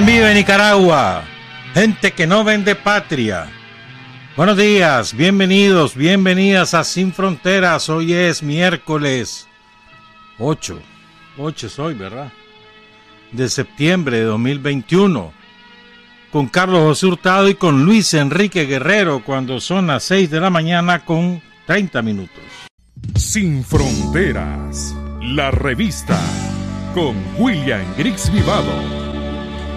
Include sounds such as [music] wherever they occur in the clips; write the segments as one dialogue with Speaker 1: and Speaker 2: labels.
Speaker 1: ¿Quién vive en Nicaragua? Gente que no vende patria. Buenos días, bienvenidos, bienvenidas a Sin Fronteras. Hoy es miércoles 8, 8 es hoy, ¿verdad? De septiembre de 2021. Con Carlos José Hurtado y con Luis Enrique Guerrero cuando son las 6 de la mañana con 30 minutos.
Speaker 2: Sin Fronteras, la revista con William Griggs Vivado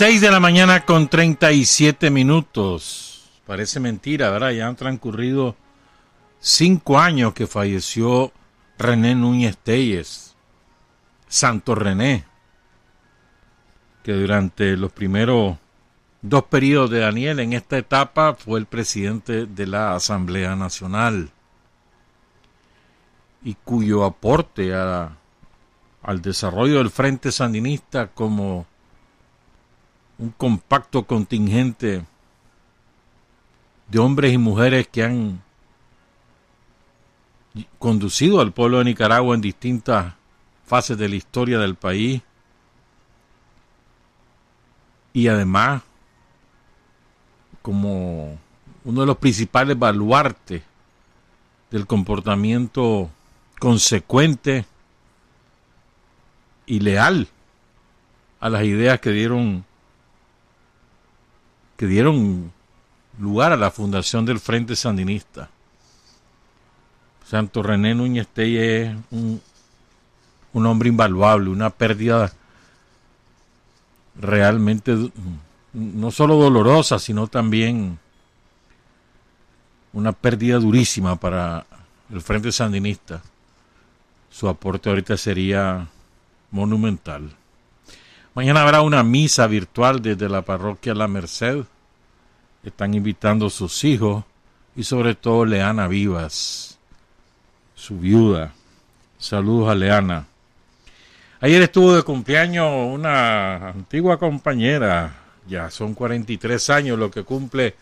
Speaker 1: de la mañana con 37 minutos. Parece mentira, ¿verdad? Ya han transcurrido cinco años que falleció René Núñez Telles, Santo René, que durante los primeros dos periodos de Daniel en esta etapa fue el presidente de la Asamblea Nacional y cuyo aporte al desarrollo del Frente Sandinista como un compacto contingente de hombres y mujeres que han conducido al pueblo de Nicaragua en distintas fases de la historia del país. Y además como uno de los principales baluartes del comportamiento consecuente y leal a las ideas que dieron que dieron lugar a la fundación del Frente Sandinista. Santo René Núñez Telle es un, un hombre invaluable, una pérdida realmente no solo dolorosa, sino también una pérdida durísima para el Frente Sandinista. Su aporte ahorita sería monumental. Mañana habrá una misa virtual desde la parroquia La Merced. Están invitando a sus hijos y sobre todo Leana Vivas, su viuda. Saludos a Leana. Ayer estuvo de cumpleaños una antigua compañera, ya son 43 años lo que cumple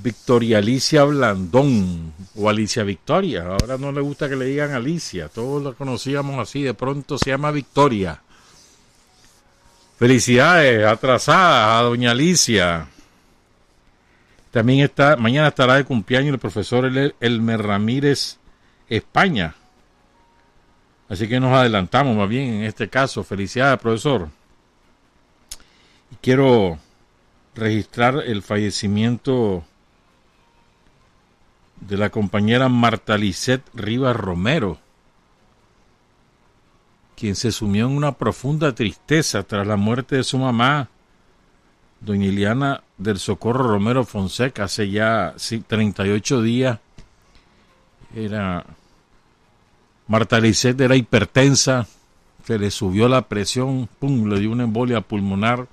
Speaker 1: Victoria Alicia Blandón o Alicia Victoria. Ahora no le gusta que le digan Alicia, todos la conocíamos así, de pronto se llama Victoria. Felicidades atrasadas a doña Alicia. También está, mañana estará de cumpleaños el profesor Elmer Ramírez España. Así que nos adelantamos más bien en este caso. Felicidades, profesor. Y quiero registrar el fallecimiento de la compañera Marta Lisset Rivas Romero quien se sumió en una profunda tristeza tras la muerte de su mamá, doña Iliana del Socorro Romero Fonseca, hace ya 38 días. Era Marta Lisset era hipertensa, se le subió la presión, pum, le dio una embolia pulmonar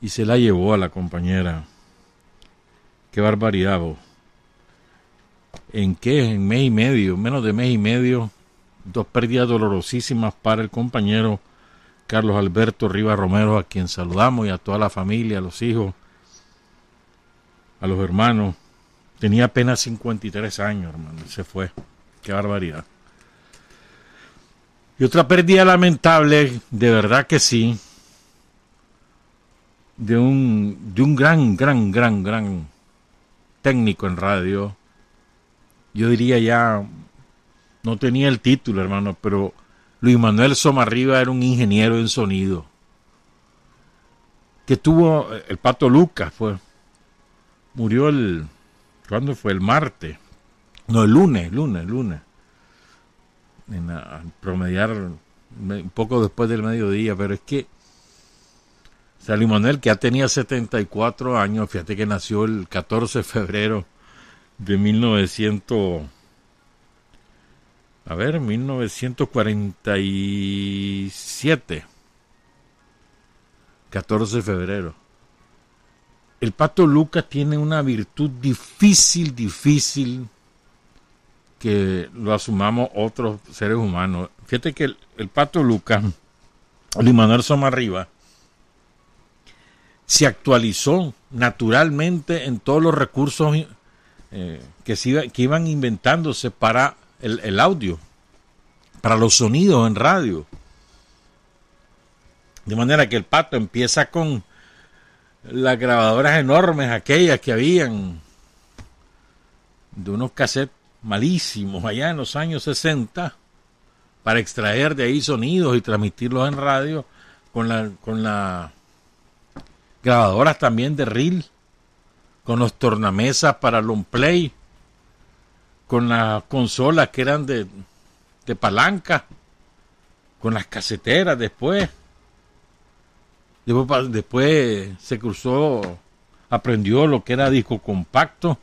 Speaker 1: y se la llevó a la compañera. Qué barbaridad, ¿En qué? En mes y medio, menos de mes y medio, dos pérdidas dolorosísimas para el compañero Carlos Alberto Rivas Romero, a quien saludamos, y a toda la familia, a los hijos, a los hermanos. Tenía apenas 53 años, hermano, se fue. Qué barbaridad. Y otra pérdida lamentable, de verdad que sí, de un, de un gran, gran, gran, gran técnico en radio. Yo diría ya no tenía el título, hermano, pero Luis Manuel Somarriba era un ingeniero en sonido. Que tuvo, el Pato Lucas fue, murió el, ¿cuándo fue? El martes. No, el lunes, lunes, lunes. En promediar un poco después del mediodía, pero es que o Luis Manuel, que ya tenía 74 años, fíjate que nació el 14 de febrero de 1900 a ver, 1947 14 de febrero el pato Lucas tiene una virtud difícil, difícil que lo asumamos otros seres humanos. Fíjate que el, pato Lucas, Luis Manuel Somarriba, se actualizó naturalmente en todos los recursos eh, que iban inventándose para el, el audio, para los sonidos en radio. De manera que el pato empieza con las grabadoras enormes, aquellas que habían de unos cassettes malísimos allá en los años 60 para extraer de ahí sonidos y transmitirlos en radio con la con la grabadoras también de reel con los tornamesas para long play con las consolas que eran de, de palanca con las caseteras después Después, después se cruzó, aprendió lo que era disco compacto,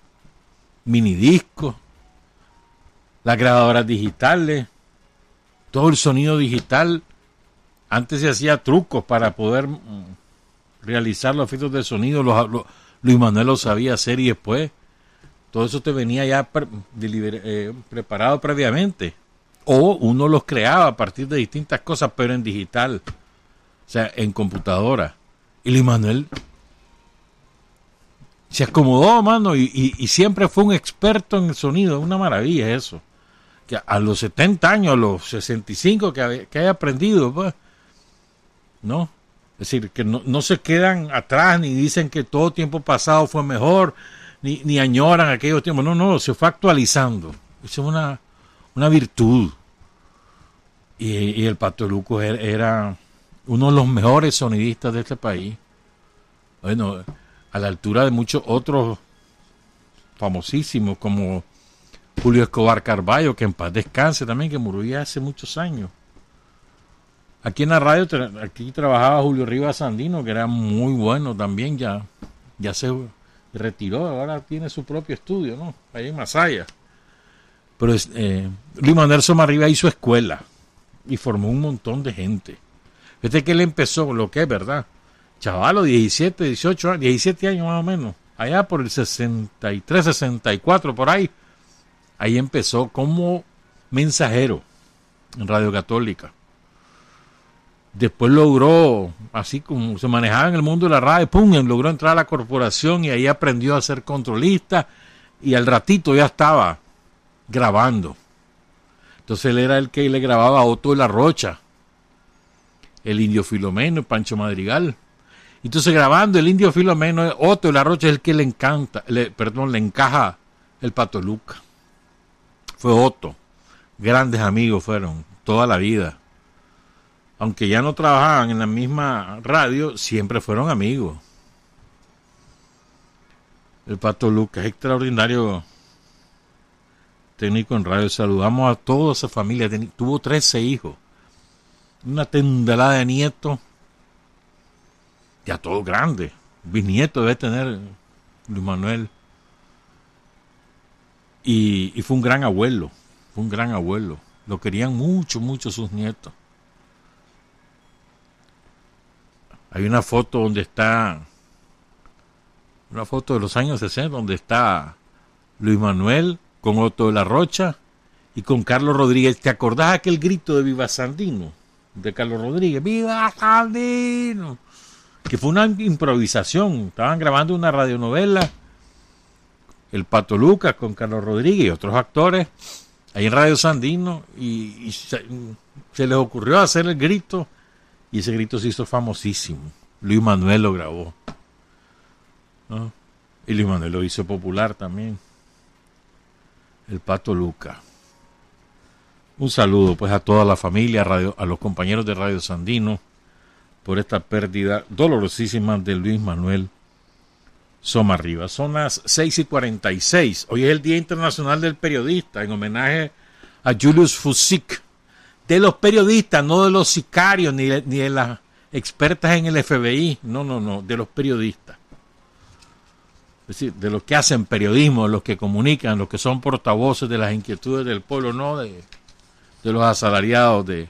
Speaker 1: minidisco, las grabadoras digitales, todo el sonido digital. Antes se hacía trucos para poder mm, realizar los efectos de sonido. Los, Luis Manuel lo sabía hacer y después todo eso te venía ya eh, preparado previamente. O uno los creaba a partir de distintas cosas, pero en digital. O sea, en computadora. Y Luis Manuel se acomodó, mano, y, siempre fue un experto en el sonido. Una maravilla eso. Que a los 70 años, a los 65 que, que haya aprendido, pues, ¿no? Es decir, que no, se quedan atrás ni dicen que todo tiempo pasado fue mejor, ni, ni añoran aquellos tiempos. No, no, se fue actualizando. Eso es una, una virtud. Y, el Pato Luco era uno de los mejores sonidistas de este país. Bueno, a la altura de muchos otros famosísimos como Julio Escobar Carballo, que en paz descanse también, que murió hace muchos años. Aquí en la radio, aquí trabajaba Julio Rivas Sandino, que era muy bueno también, ya, ya se retiró, ahora tiene su propio estudio, ¿no? Ahí en Masaya. Pero eh, Luis Manuel Somarriba hizo escuela y formó un montón de gente. Fíjate que él empezó, lo que es verdad, chavalo, 17, 18 años, 17 años más o menos, allá por el 63, 64, por ahí. Ahí empezó como mensajero en Radio Católica. Después logró, así como se manejaba en el mundo de la radio, pum, logró entrar a la corporación y ahí aprendió a ser controlista y al ratito ya estaba grabando. Entonces él era el que le grababa a Otto de la Rocha el indio Filomeno, Pancho Madrigal. Entonces grabando el indio Filomeno, Otto La Rocha es el que le encanta, le, perdón, le encaja el Pato Luca. Fue Otto. Grandes amigos fueron, toda la vida. Aunque ya no trabajaban en la misma radio, siempre fueron amigos. El Pato Luca es extraordinario técnico en radio. Saludamos a toda esa familia. Tuvo 13 hijos una tendelada de nietos, ya todo grande, bisnieto debe tener Luis Manuel. Y, fue un gran abuelo, fue un gran abuelo. Lo querían mucho, mucho sus nietos. Hay una foto donde está, una foto de los años 60, donde está Luis Manuel con Otto de la Rocha y con Carlos Rodríguez. ¿Te acordás aquel grito de Viva Sandino? de Carlos Rodríguez, ¡Viva Sandino! Que fue una improvisación. Estaban grabando una radionovela, El Pato Lucas con Carlos Rodríguez y otros actores, ahí en Radio Sandino, y, se, les ocurrió hacer el grito, y ese grito se hizo famosísimo. Luis Manuel lo grabó. Y Luis Manuel lo hizo popular también. El Pato Lucas. Un saludo pues a toda la familia, a, los compañeros de Radio Sandino por esta pérdida dolorosísima de Luis Manuel Somarriba. Son las 6 y 46. Hoy es el Día Internacional del Periodista en homenaje a Julius Fusik. De los periodistas, no de los sicarios ni de, ni de las expertas en el FBI. No, no, no, de los periodistas. es decir, de los que hacen periodismo, los que comunican, los que son portavoces de las inquietudes del pueblo, no de, de los asalariados de,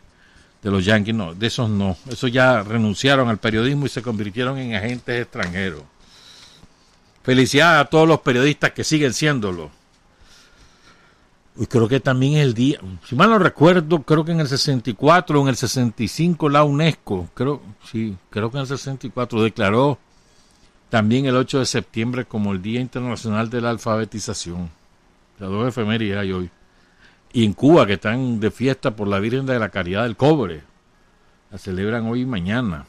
Speaker 1: de los yanquis, no, de esos no. Esos ya renunciaron al periodismo y se convirtieron en agentes extranjeros. Felicidades a todos los periodistas que siguen siéndolo. Y creo que también es el día, si mal no recuerdo, creo que en el 64 o en el 65 la UNESCO, creo, sí, creo que en el 64 declaró también el 8 de septiembre como el Día Internacional de la Alfabetización. Las dos efemérides hay hoy y en Cuba que están de fiesta por la Virgen de la Caridad del Cobre. La celebran hoy y mañana.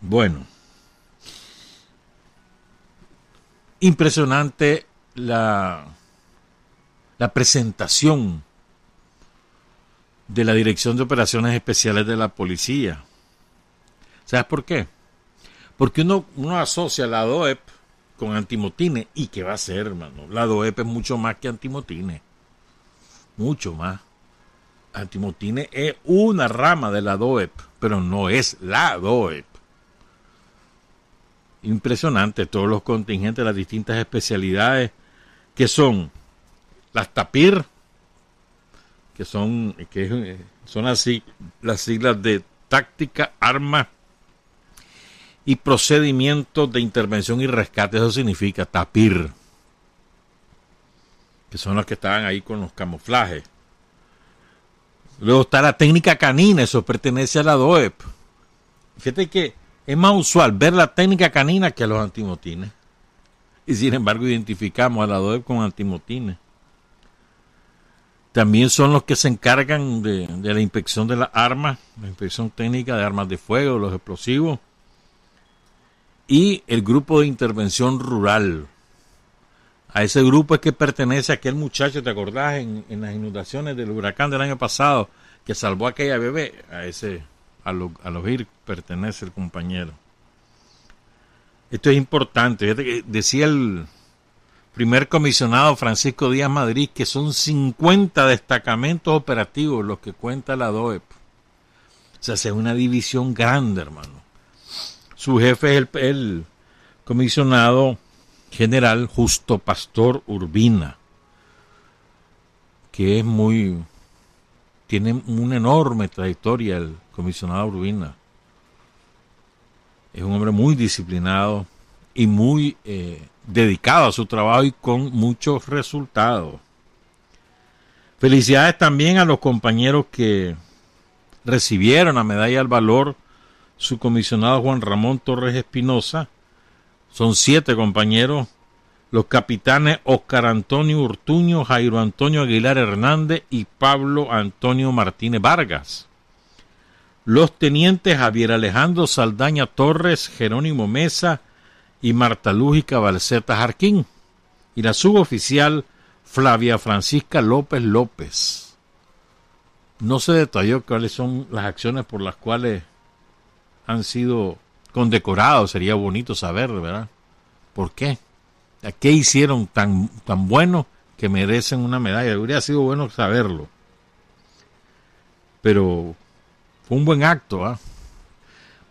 Speaker 1: Bueno. Impresionante la, la presentación de la Dirección de Operaciones Especiales de la Policía. ¿Sabes por qué? Porque uno, uno asocia la DOEP con antimotines. ¿Y qué va a ser, hermano? La DOEP es mucho más que antimotines mucho más. Antimotines es una rama de la DOEP, pero no es la DOEP. Impresionante todos los contingentes, las distintas especialidades que son las TAPIR, que son, que son así las siglas de táctica, arma y procedimientos de intervención y rescate. Eso significa TAPIR que son los que estaban ahí con los camuflajes. Luego está la técnica canina, eso pertenece a la DOEP. Fíjate que es más usual ver la técnica canina que a los antimotines. Y sin embargo identificamos a la DOEP con antimotines. También son los que se encargan de, la inspección de las armas, la inspección técnica de armas de fuego, los explosivos. Y el grupo de intervención rural, a ese grupo es que pertenece aquel muchacho, ¿te acordás? En, las inundaciones del huracán del año pasado, que salvó a aquella bebé. A ese, a, a los IR pertenece el compañero. Esto es importante. Decía el primer comisionado Francisco Díaz Madrid que son 50 destacamentos operativos los que cuenta la DOEP. O sea, es una división grande, hermano. Su jefe es el, comisionado general Justo Pastor Urbina, que es muy, tiene una enorme trayectoria el comisionado Urbina. Es un hombre muy disciplinado y muy eh, dedicado a su trabajo y con muchos resultados. Felicidades también a los compañeros que recibieron la medalla al valor su comisionado Juan Ramón Torres Espinosa son siete compañeros. Los capitanes Oscar Antonio Urtuño, Jairo Antonio Aguilar Hernández y Pablo Antonio Martínez Vargas. Los tenientes Javier Alejandro Saldaña Torres, Jerónimo Mesa y Marta Lúgica Balceta Jarquín. Y la suboficial Flavia Francisca López López. No se detalló cuáles son las acciones por las cuales han sido condecorado, sería bonito saber, ¿verdad? ¿Por qué? ¿Qué hicieron tan, tan bueno que merecen una medalla? Hubiera sido bueno saberlo. Pero fue un buen acto, ¿ah?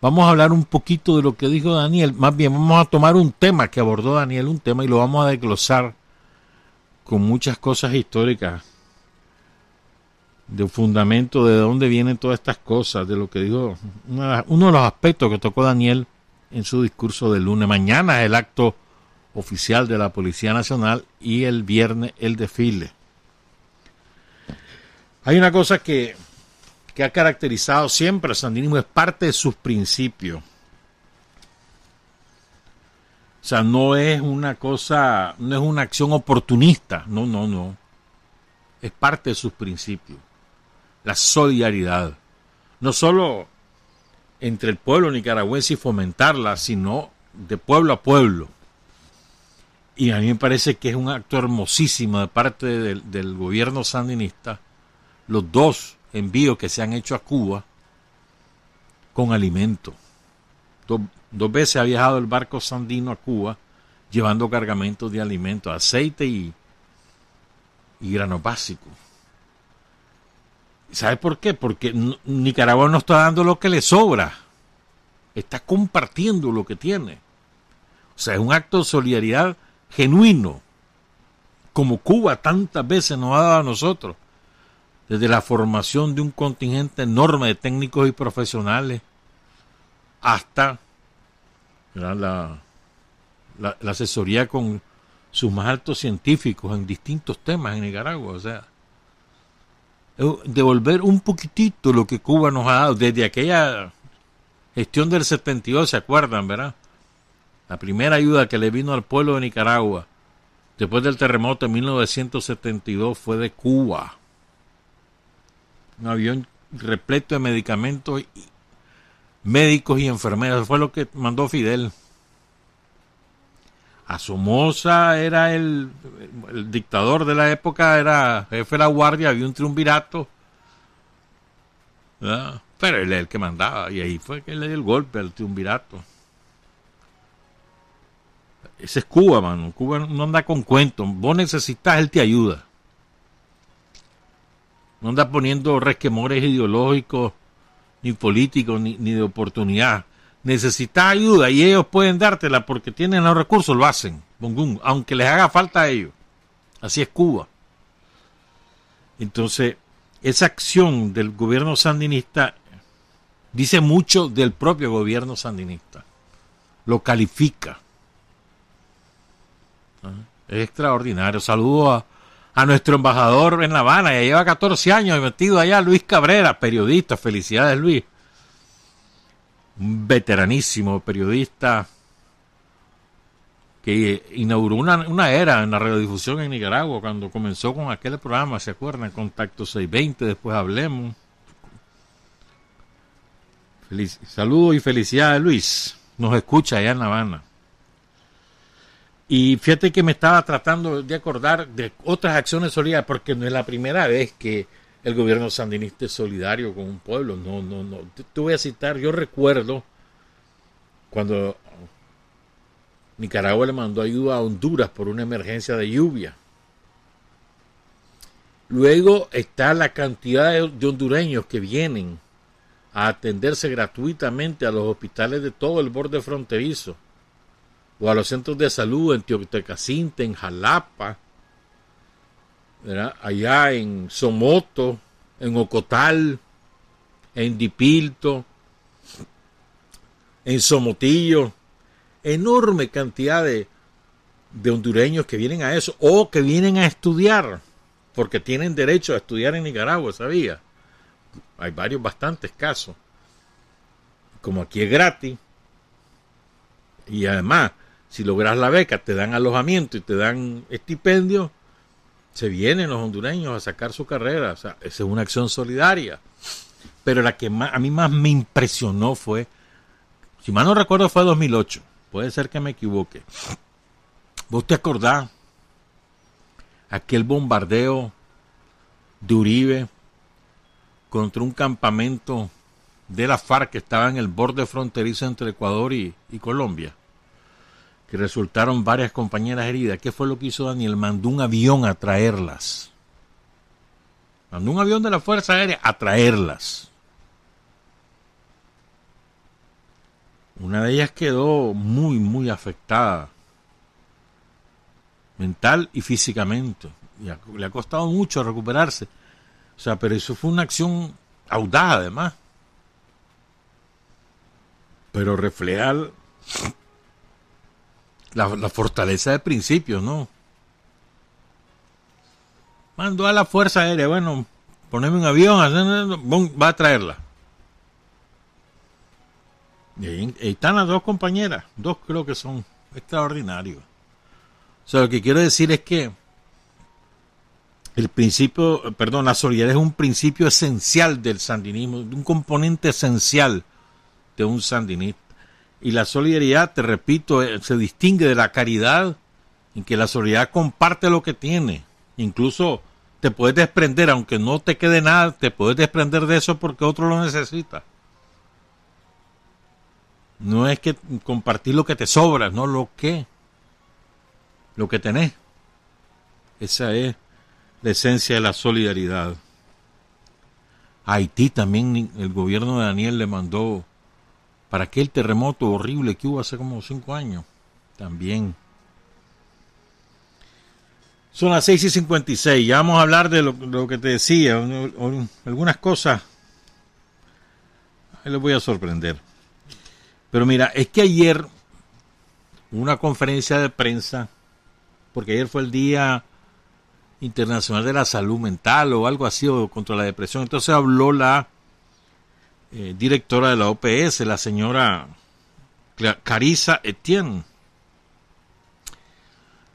Speaker 1: Vamos a hablar un poquito de lo que dijo Daniel. Más bien, vamos a tomar un tema que abordó Daniel, un tema, y lo vamos a desglosar con muchas cosas históricas de fundamento de dónde vienen todas estas cosas, de lo que dijo uno de los aspectos que tocó Daniel en su discurso del lunes. Mañana es el acto oficial de la Policía Nacional y el viernes el desfile. Hay una cosa que, que ha caracterizado siempre al sandinismo, es parte de sus principios. O sea, no es una cosa, no es una acción oportunista, no, no, no. Es parte de sus principios la solidaridad, no solo entre el pueblo nicaragüense y fomentarla, sino de pueblo a pueblo. Y a mí me parece que es un acto hermosísimo de parte del, gobierno sandinista, los dos envíos que se han hecho a Cuba con alimento. dos veces ha viajado el barco sandino a Cuba llevando cargamentos de alimentos, aceite y, y granos básicos. ¿Sabe por qué? Porque Nicaragua no está dando lo que le sobra. Está compartiendo lo que tiene. O sea, es un acto de solidaridad genuino, como Cuba tantas veces nos ha dado a nosotros, desde la formación de un contingente enorme de técnicos y profesionales hasta la, asesoría con sus más altos científicos en distintos temas en Nicaragua. O sea, devolver un poquitito lo que Cuba nos ha dado desde aquella gestión del 72, ¿se acuerdan, verdad? La primera ayuda que le vino al pueblo de Nicaragua después del terremoto de 1972 fue de Cuba. Un avión repleto de medicamentos, y médicos y enfermeras. Fue lo que mandó Fidel. A Somoza era el, dictador de la época, era jefe de la guardia, había un triunvirato. Pero él es el que mandaba, y ahí fue que le dio el golpe al triunvirato. Ese es Cuba, mano. Cuba no anda con cuentos. Vos necesitas, él te ayuda. No anda poniendo resquemores ideológicos, ni políticos, ni, ni de oportunidad. Necesitas ayuda y ellos pueden dártela porque tienen los recursos, lo hacen. Aunque les haga falta a ellos. Así es Cuba. Entonces, esa acción del gobierno sandinista dice mucho del propio gobierno sandinista. Lo califica. Es extraordinario. Saludo a, a nuestro embajador en La Habana, ya lleva 14 años metido allá, Luis Cabrera, periodista. Felicidades, Luis. Un veteranísimo periodista que inauguró una, una, era en la radiodifusión en Nicaragua cuando comenzó con aquel programa, ¿se acuerdan? Contacto 620, después hablemos. Saludos y felicidades, Luis. Nos escucha allá en La Habana. Y fíjate que me estaba tratando de acordar de otras acciones solidarias, porque no es la primera vez que el gobierno sandinista es solidario con un pueblo. No, no, no. Te voy a citar, yo recuerdo cuando Nicaragua le mandó ayuda a Honduras por una emergencia de lluvia. Luego está la cantidad de hondureños que vienen a atenderse gratuitamente a los hospitales de todo el borde fronterizo o a los centros de salud en Teoctecacinte, en Jalapa, allá en Somoto, en Ocotal, en Dipilto, en Somotillo, enorme cantidad de, de hondureños que vienen a eso o que vienen a estudiar, porque tienen derecho a estudiar en Nicaragua, ¿sabía? Hay varios, bastantes casos. Como aquí es gratis. Y además, si logras la beca, te dan alojamiento y te dan estipendio, se vienen los hondureños a sacar su carrera. O sea, esa es una acción solidaria. Pero la que a mí más me impresionó fue, si mal no recuerdo, fue 2008. Puede ser que me equivoque. ¿Vos te acordás? Aquel bombardeo de Uribe contra un campamento de la FARC que estaba en el borde fronterizo entre Ecuador y Colombia que resultaron varias compañeras heridas. ¿Qué fue lo que hizo Daniel? Mandó un avión a traerlas. Mandó un avión de la Fuerza Aérea a traerlas. Una de ellas quedó muy, muy afectada, mental y físicamente. Y le ha costado mucho recuperarse. O sea, pero eso fue una acción audaz además. Pero reflejar la, fortaleza de principios, ¿no? Mandó a la Fuerza Aérea, bueno, poneme un avión, va a traerla. Y ahí, están las dos compañeras, dos creo que son extraordinarios. O sea, lo que quiero decir es que el principio, perdón, la solidaridad es un principio esencial del sandinismo, un componente esencial de un sandinista. Y la solidaridad, te repito, eh, se distingue de la caridad en que la solidaridad comparte lo que tiene. Incluso te puedes desprender, aunque no te quede nada, te puedes desprender de eso porque otro lo necesita. No es que compartir lo que te sobra, no lo que, lo que tenés. Esa es la esencia de la solidaridad. Haití también el gobierno de Daniel le mandó para aquel terremoto horrible que hubo hace como cinco años. también. Son las 6 y 56. Ya vamos a hablar de lo, que te decía. algunas cosas. Ahí les voy a sorprender. Pero mira, es que ayer una conferencia de prensa, porque ayer fue el Día Internacional de la Salud Mental o algo así, o contra la depresión. Entonces habló la eh, directora de la OPS, la señora Carissa Etienne.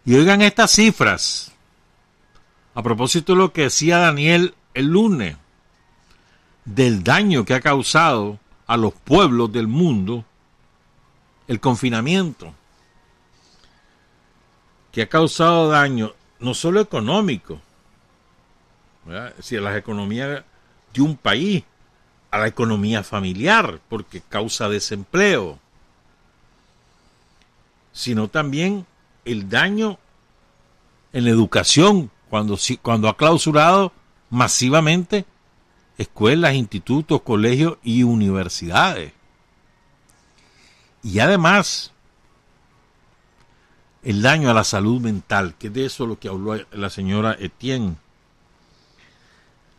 Speaker 1: Y oigan estas cifras. A propósito de lo que decía Daniel el lunes, del daño que ha causado a los pueblos del mundo el confinamiento, que ha causado daño no solo económico, decir, a las economías de un país, a la economía familiar, porque causa desempleo, sino también el daño en la educación, cuando, cuando ha clausurado masivamente escuelas, institutos, colegios y universidades. Y además, el daño a la salud mental, que de eso es lo que habló la señora Etienne.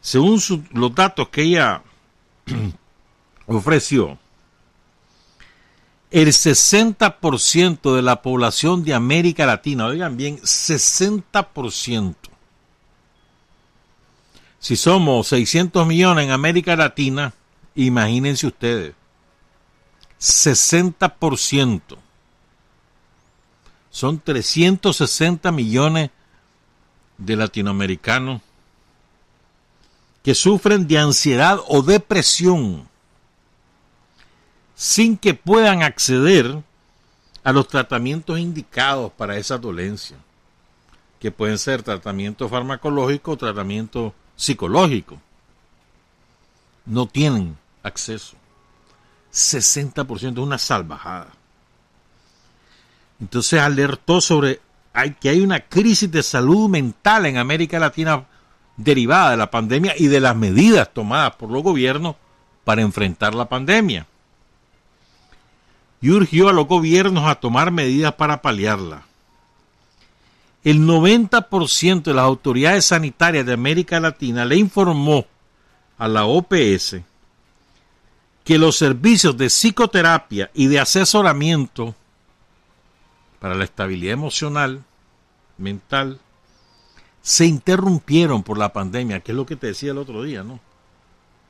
Speaker 1: Según los datos que ella [clears throat] ofreció, el 60% de la población de América Latina, oigan bien, 60%. Si somos 600 millones en América Latina, imagínense ustedes, 60%. Son 360 millones de latinoamericanos que sufren de ansiedad o depresión sin que puedan acceder a los tratamientos indicados para esa dolencia, que pueden ser tratamiento farmacológico o tratamiento psicológico. No tienen acceso. 60% es una salvajada. Entonces alertó sobre que hay una crisis de salud mental en América Latina derivada de la pandemia y de las medidas tomadas por los gobiernos para enfrentar la pandemia y urgió a los gobiernos a tomar medidas para paliarla. El 90% de las autoridades sanitarias de América Latina le informó a la OPS que los servicios de psicoterapia y de asesoramiento para la estabilidad emocional, mental, se interrumpieron por la pandemia, que es lo que te decía el otro día, ¿no?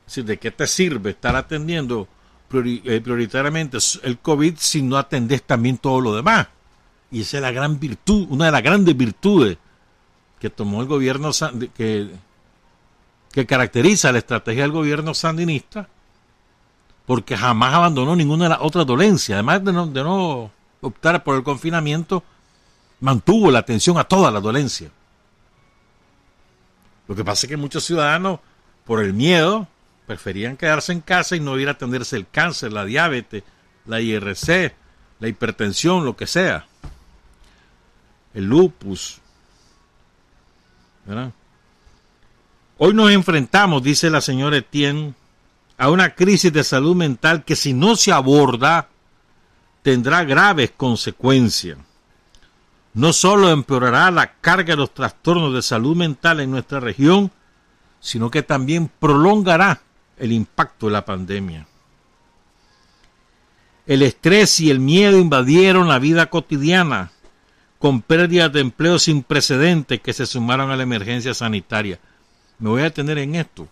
Speaker 1: Es ¿de qué te sirve estar atendiendo eh, prioritariamente el COVID si no atendés también todo lo demás. Y esa es la gran virtud, una de las grandes virtudes que tomó el gobierno, que, que caracteriza la estrategia del gobierno sandinista, porque jamás abandonó ninguna de las otras dolencias. Además de no, de no optar por el confinamiento, mantuvo la atención a todas las dolencias. Lo que pasa es que muchos ciudadanos, por el miedo, preferían quedarse en casa y no ir a atenderse el cáncer, la diabetes, la IRC, la hipertensión, lo que sea. El lupus. Hoy nos enfrentamos, dice la señora Etienne, a una crisis de salud mental que si no se aborda tendrá graves consecuencias. No solo empeorará la carga de los trastornos de salud mental en nuestra región, sino que también prolongará el impacto de la pandemia. El estrés y el miedo invadieron la vida cotidiana, con pérdidas de empleo sin precedentes que se sumaron a la emergencia sanitaria. Me voy a detener en esto,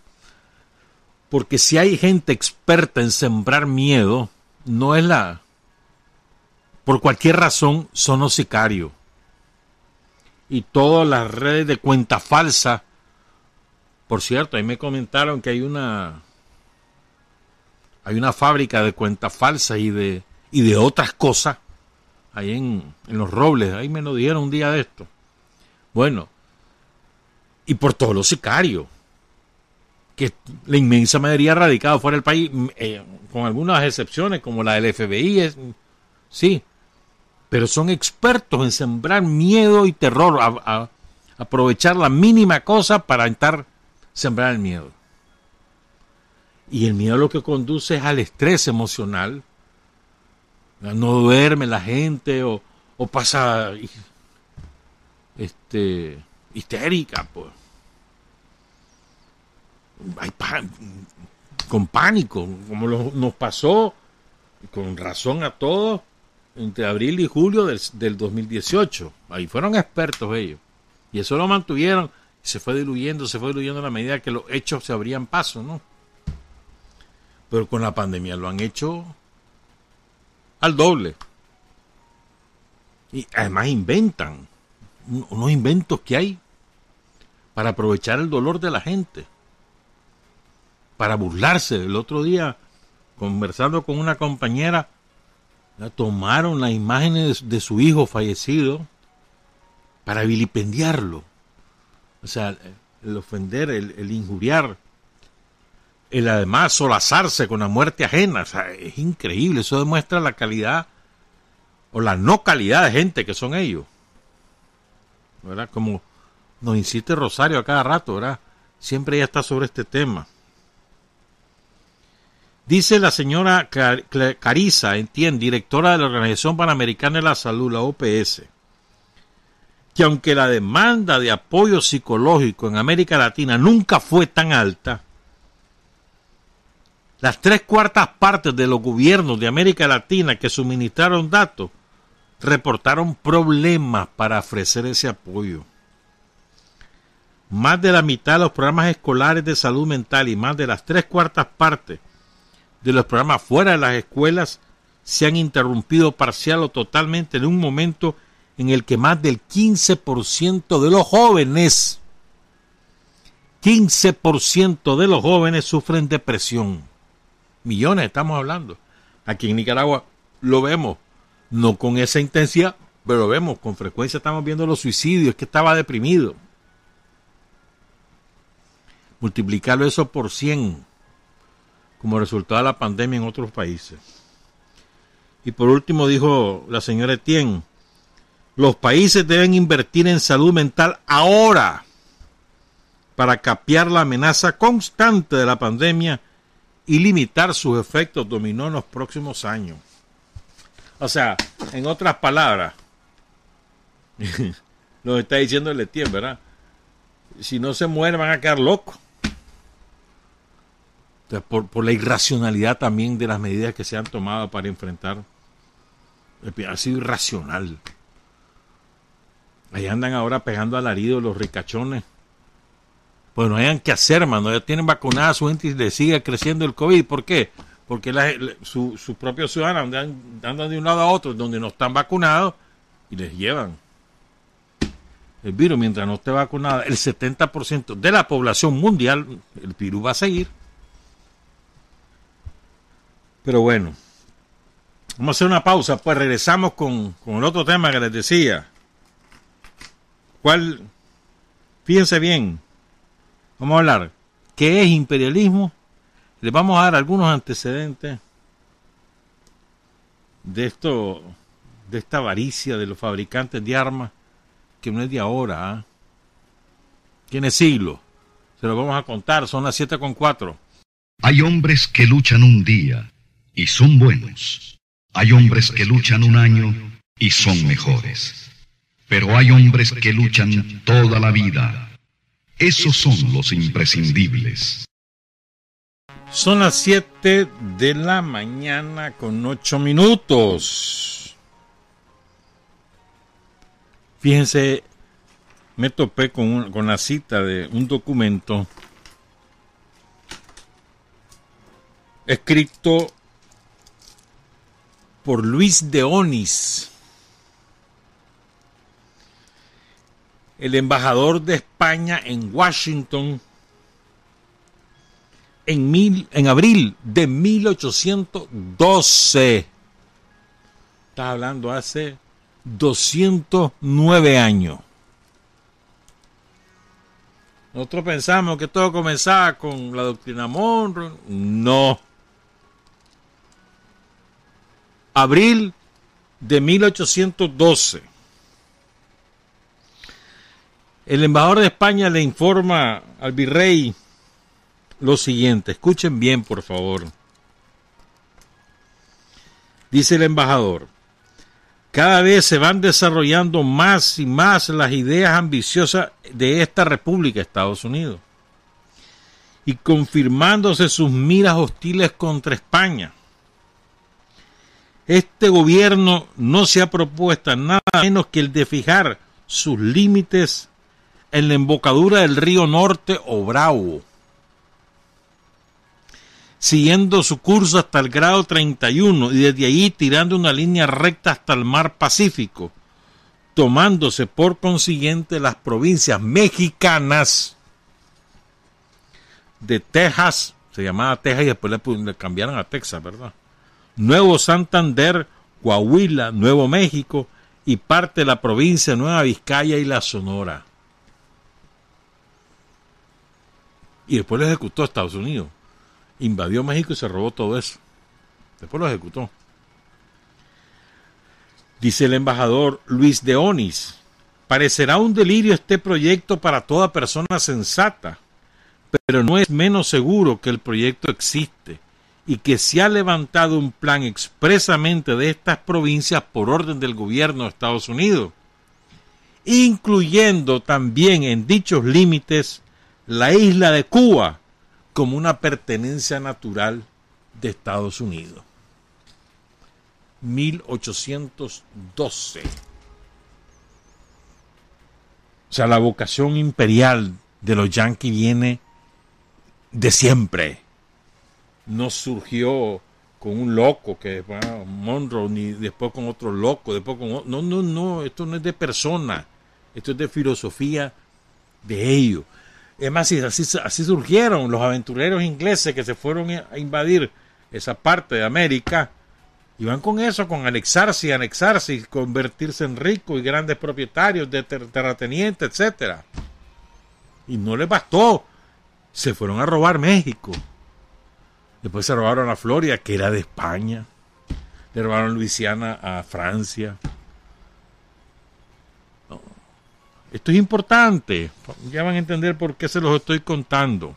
Speaker 1: porque si hay gente experta en sembrar miedo, no es la... Por cualquier razón, son los. Y todas las redes de cuenta falsa. Por cierto, ahí me comentaron que hay una hay una fábrica de cuentas falsas y de, y de otras cosas ahí en, en los robles. Ahí me lo dijeron un día de esto. Bueno, y por todos los sicarios, que la inmensa mayoría radicado fuera del país, eh, con algunas excepciones como la del FBI, es, sí, pero son expertos en sembrar miedo y terror, a, aprovechar la mínima cosa para intentar sembrar el miedo. Y el miedo lo que conduce es al estrés emocional. No duerme la gente o, pasa este histérica, pues. Hay con pánico, como nos pasó, con razón a todos, entre abril y julio del, del 2018. Ahí fueron expertos ellos. Y eso lo mantuvieron, se fue diluyendo, se fue diluyendo a la medida que los hechos se abrían paso, ¿no? Pero con la pandemia lo han hecho al doble. Y además inventan unos inventos que hay para aprovechar el dolor de la gente, para burlarse. El otro día, conversando con una compañera, tomaron las imágenes de su hijo fallecido para vilipendiarlo. O sea, el ofender, el, injuriar, el además solazarse con la muerte ajena. O sea, es increíble. Eso demuestra la calidad o la no calidad de gente que son ellos. ¿Verdad? Como nos insiste Rosario a cada rato, ¿verdad? Siempre ella está sobre este tema. Dice la señora Carisa, entiende, directora de la Organización Panamericana de la Salud, la OPS, que aunque la demanda de apoyo psicológico en América Latina nunca fue tan alta, las tres cuartas partes de los gobiernos de América Latina que suministraron datos reportaron problemas para ofrecer ese apoyo. Más de la mitad de los programas escolares de salud mental y más de las tres cuartas partes de los programas fuera de las escuelas se han interrumpido parcial o totalmente en un momento en el que más del 15% de los jóvenes, 15% de los jóvenes sufren depresión. Millones estamos hablando. Aquí en Nicaragua lo vemos no con esa intensidad, pero vemos, con frecuencia estamos viendo los suicidios, que estaba deprimido. Multiplicarlo eso por 100 como resultado de la pandemia en otros países. Y por último dijo la señora Etienne, los países deben invertir en salud mental ahora para capear la amenaza constante de la pandemia y limitar sus efectos dominó en los próximos años. O sea, en otras palabras, [laughs] lo está diciendo el Etienne, ¿verdad? Si no se mueren van a quedar locos. Por, la irracionalidad también de las medidas que se han tomado para enfrentar. Ha sido irracional. Ahí andan ahora pegando alarido los ricachones. Pues no hayan que hacer, mano. Ya tienen vacunada su gente y le sigue creciendo el COVID. ¿Por qué? porque sus su propios ciudadanos andan, de un lado a otro donde no están vacunados y les llevan el virus mientras no esté vacunada. El 70% de la población mundial, el virus va a seguir. Pero bueno, vamos a hacer una pausa, pues regresamos con, con el otro tema que les decía. ¿Cuál? Fíjense bien, vamos a hablar. ¿Qué es imperialismo? Les vamos a dar algunos antecedentes de esto, de esta avaricia de los fabricantes de armas, que no es de ahora, ¿ah? tiene siglos. Se lo vamos a contar, son las siete con cuatro.
Speaker 3: Hay hombres que luchan un día y son buenos. Hay hombres que luchan un año y son mejores. Pero hay hombres que luchan toda la vida. Esos son los imprescindibles.
Speaker 1: Son las 7 de la mañana con 8 minutos. Fíjense, me topé con, con la cita de un documento escrito por Luis de Onis, el embajador de España en Washington en, mil, en abril de 1812. Está hablando hace 209 años. Nosotros pensamos que todo comenzaba con la doctrina Monroe. No. Abril de 1812. El embajador de España le informa al virrey lo siguiente, escuchen bien por favor. Dice el embajador, cada vez se van desarrollando más y más las ideas ambiciosas de esta República, Estados Unidos, y confirmándose sus miras hostiles contra España. Este gobierno no se ha propuesto nada menos que el de fijar sus límites en la embocadura del río Norte o siguiendo su curso hasta el grado 31 y desde ahí tirando una línea recta hasta el mar Pacífico, tomándose por consiguiente las provincias mexicanas de Texas, se llamaba Texas y después le, cambiaron a Texas, ¿verdad? Nuevo Santander, Coahuila, Nuevo México y parte de la provincia de Nueva Vizcaya y la Sonora. Y después lo ejecutó Estados Unidos invadió México y se robó todo eso. Después lo ejecutó. Dice el embajador Luis de Onis, parecerá un delirio este proyecto para toda persona sensata, pero no es menos seguro que el proyecto existe y que se ha levantado un plan expresamente de estas provincias por orden del gobierno de Estados Unidos, incluyendo también en dichos límites la isla de Cuba, como una pertenencia natural de Estados Unidos. 1812. O sea, la vocación imperial de los yanquis viene de siempre. No surgió con un loco que bueno, Monroe, ni después con otro loco, después con No, no, no, esto no es de persona, esto es de filosofía de ellos. Es más, así, así surgieron los aventureros ingleses que se fueron a invadir esa parte de América. Y van con eso, con anexarse y anexarse y convertirse en ricos y grandes propietarios de terratenientes, etcétera. Y no les bastó. Se fueron a robar México. Después se robaron a Florida, que era de España. Le robaron Luisiana a Francia. Esto es importante. Ya van a entender por qué se los estoy contando.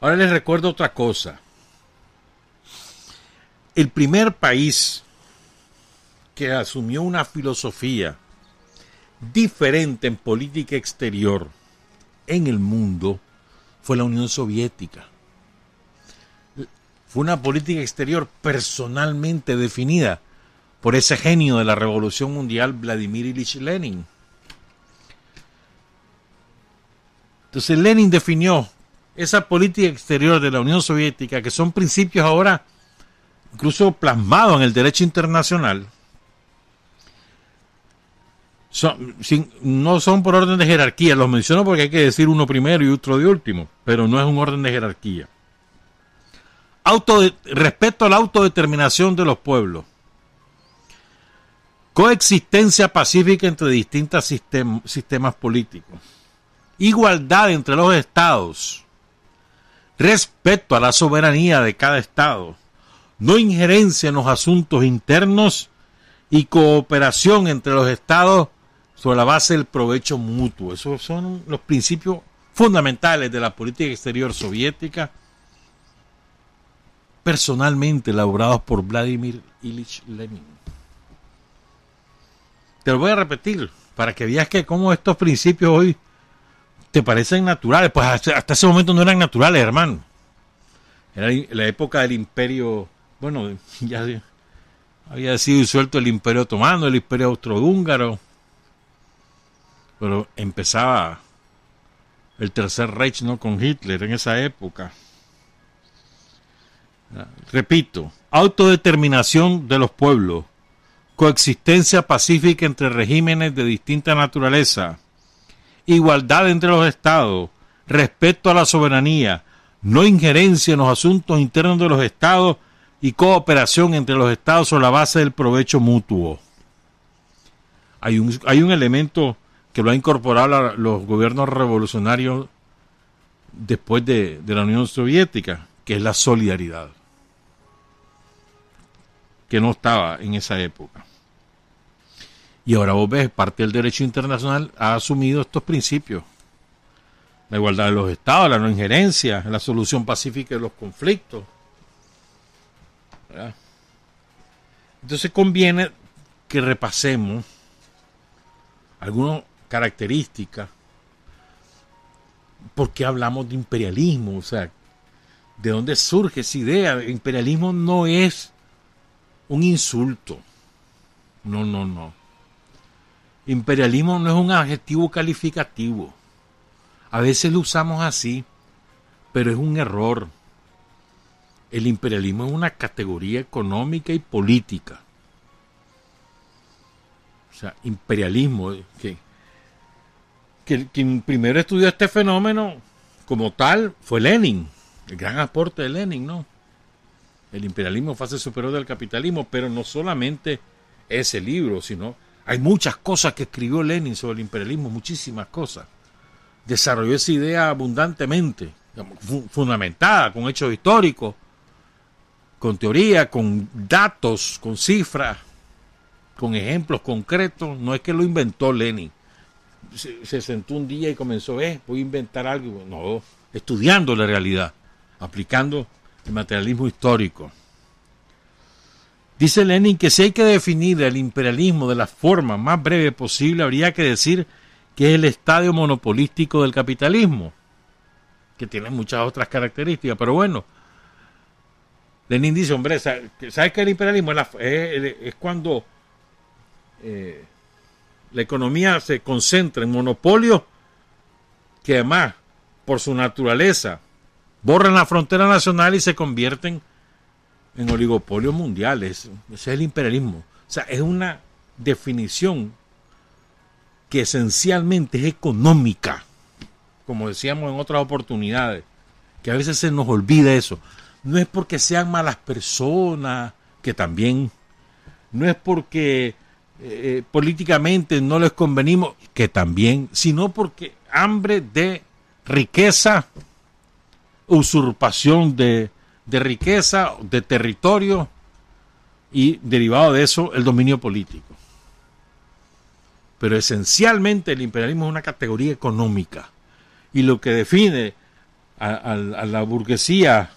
Speaker 1: Ahora les recuerdo otra cosa. El primer país que asumió una filosofía diferente en política exterior en el mundo fue la Unión Soviética. Fue una política exterior personalmente definida por ese genio de la Revolución Mundial, Vladimir Ilich Lenin. Entonces Lenin definió esa política exterior de la Unión Soviética, que son principios ahora incluso plasmados en el derecho internacional, no son por orden de jerarquía, los menciono porque hay que decir uno primero y otro de último, pero no es un orden de jerarquía. Respeto a la autodeterminación de los pueblos. Coexistencia pacífica entre distintos sistemas políticos, igualdad entre los estados, respeto a la soberanía de cada estado, no injerencia en los asuntos internos y cooperación entre los estados sobre la base del provecho mutuo. Esos son los principios fundamentales de la política exterior soviética, personalmente elaborados por Vladimir Ilich Lenin. Te lo voy a repetir para que veas que como estos principios hoy te parecen naturales. Pues hasta, ese momento no eran naturales, hermano. Era la época del imperio, bueno, [laughs] ya había sido disuelto el imperio otomano, el imperio austrohúngaro. Pero empezaba el tercer Reich ¿no? con Hitler en esa época. Repito, autodeterminación de los pueblos, coexistencia pacífica entre regímenes de distinta naturaleza, igualdad entre los estados, respeto a la soberanía, no injerencia en los asuntos internos de los estados y cooperación entre los estados sobre la base del provecho mutuo. Hay un, hay un elemento que lo ha incorporado los gobiernos revolucionarios después de la Unión Soviética, que es la solidaridad que no estaba en esa época. Y ahora vos ves, parte del derecho internacional ha asumido estos principios. La igualdad de los estados, la no injerencia, la solución pacífica de los conflictos. Entonces conviene que repasemos algunas características, porque hablamos de imperialismo, o sea, de dónde surge esa idea. Imperialismo no es un insulto, no, no, no. Imperialismo no es un adjetivo calificativo. A veces lo usamos así, pero es un error. El imperialismo es una categoría económica y política. O sea, imperialismo, eh, que, quien primero estudió este fenómeno como tal fue Lenin, el gran aporte de Lenin, ¿no? El imperialismo fase superior del capitalismo, pero no solamente ese libro, sino hay muchas cosas que escribió Lenin sobre el imperialismo, muchísimas cosas. Desarrolló esa idea abundantemente, fundamentada, con hechos históricos, con teoría, con datos, con cifras, con ejemplos concretos. No es que lo inventó Lenin. Se, sentó un día y comenzó, eh, voy a inventar algo. No, estudiando la realidad, aplicando el materialismo histórico. Dice Lenin que si hay que definir el imperialismo de la forma más breve posible, habría que decir que es el estadio monopolístico del capitalismo, que tiene muchas otras características, pero bueno, Lenin dice, hombre, ¿sabes que el imperialismo es, cuando eh, la economía se concentra en monopolios que además, por su naturaleza, borran la frontera nacional y se convierten en oligopolios mundiales. Ese es el imperialismo. O sea, es una definición que esencialmente es económica, como decíamos en otras oportunidades, que a veces se nos olvida eso. No es porque sean malas personas, que también, no es porque eh, eh, políticamente no les convenimos, que también, sino porque hambre de riqueza, usurpación de, de riqueza, de territorio y derivado de eso el dominio político. Pero esencialmente el imperialismo es una categoría económica y lo que define a, la burguesía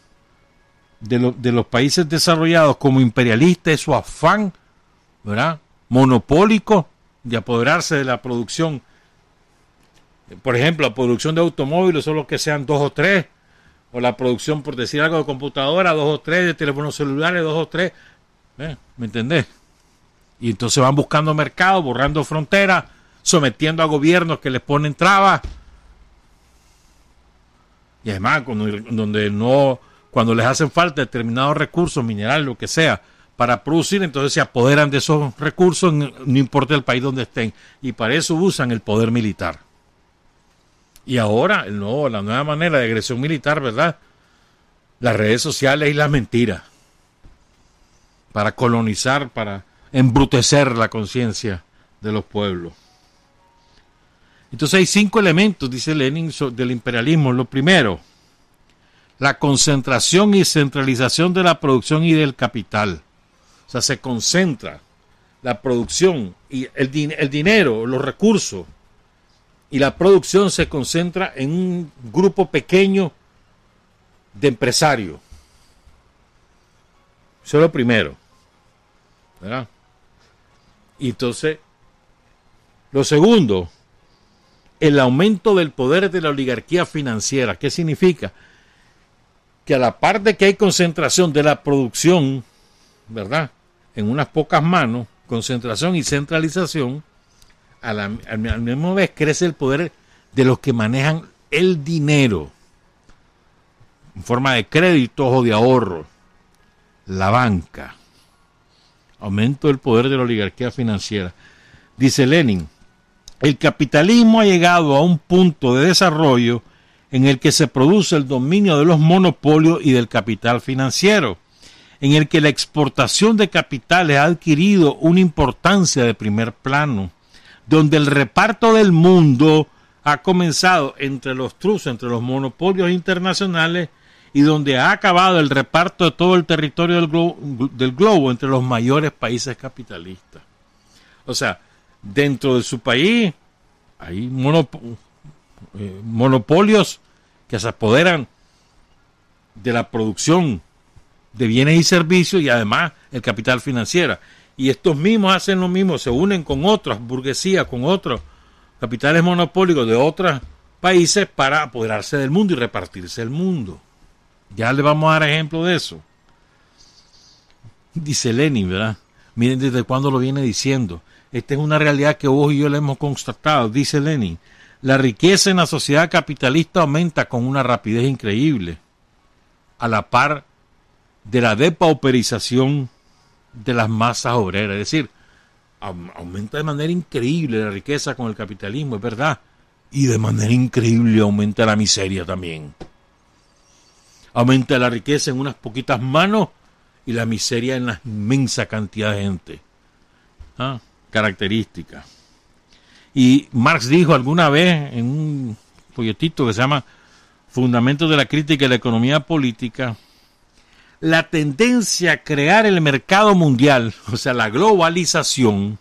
Speaker 1: de, de, los países desarrollados como imperialista es su afán ¿verdad? monopólico de apoderarse de la producción. Por ejemplo, la producción de automóviles, solo que sean dos o tres, o la producción, por decir algo, de computadora, dos o tres, de teléfonos celulares, dos o tres. ¿Eh? ¿Me entendés? Y entonces van buscando mercado, borrando fronteras, sometiendo a gobiernos que les ponen trabas. Y además, cuando, donde no, cuando les hacen falta determinados recursos, minerales, lo que sea, para producir, entonces se apoderan de esos recursos, no importa el país donde estén. Y para eso usan el poder militar. Y ahora, el nuevo, la nueva manera de agresión militar, ¿verdad? Las redes sociales y las mentiras. Para colonizar, para embrutecer la conciencia de los pueblos. Entonces hay cinco elementos, dice Lenin, del imperialismo. Lo primero, la concentración y centralización de la producción y del capital. O sea, se concentra la producción y el, el dinero, los recursos y la producción se concentra en un grupo pequeño de empresarios. Eso es lo primero. ¿verdad? Y entonces, lo segundo, el aumento del poder de la oligarquía financiera. ¿Qué significa? Que a la par de que hay concentración de la producción, ¿verdad? En unas pocas manos, concentración y centralización, a la, misma vez crece el poder de los que manejan el dinero en forma de créditos o de ahorro, la banca, aumento del poder de la oligarquía financiera. Dice Lenin, el capitalismo ha llegado a un punto de desarrollo en el que se produce el dominio de los monopolios y del capital financiero, en el que la exportación de capitales ha adquirido una importancia de primer plano, donde el reparto del mundo ha comenzado entre los trus, entre los monopolios internacionales, y donde ha acabado el reparto de todo el territorio del globo, entre los mayores países capitalistas. O sea, dentro de su país hay eh, monopolios que se apoderan de la producción de bienes y servicios y además el capital financiero. Y estos mismos hacen lo mismo, se unen con otras burguesías, con otros capitales monopólicos de otros países para apoderarse del mundo y repartirse el mundo. Ya le vamos a dar ejemplo de eso. Dice Lenin, ¿verdad? Miren desde cuándo lo viene diciendo. Esta es una realidad que vos y yo le hemos constatado, dice Lenin. La riqueza en la sociedad capitalista aumenta con una rapidez increíble, a la par de la depauperización de las masas obreras. Es decir, aumenta de manera increíble la riqueza con el capitalismo, es verdad. Y de manera increíble aumenta la miseria también. Aumenta la riqueza en unas poquitas manos y la miseria en la inmensa cantidad de gente. ¿Ah? Característica. Y Marx dijo alguna vez en un folletito que se llama Fundamentos de la Crítica y la Economía Política, la tendencia a crear el mercado mundial, o sea, la globalización,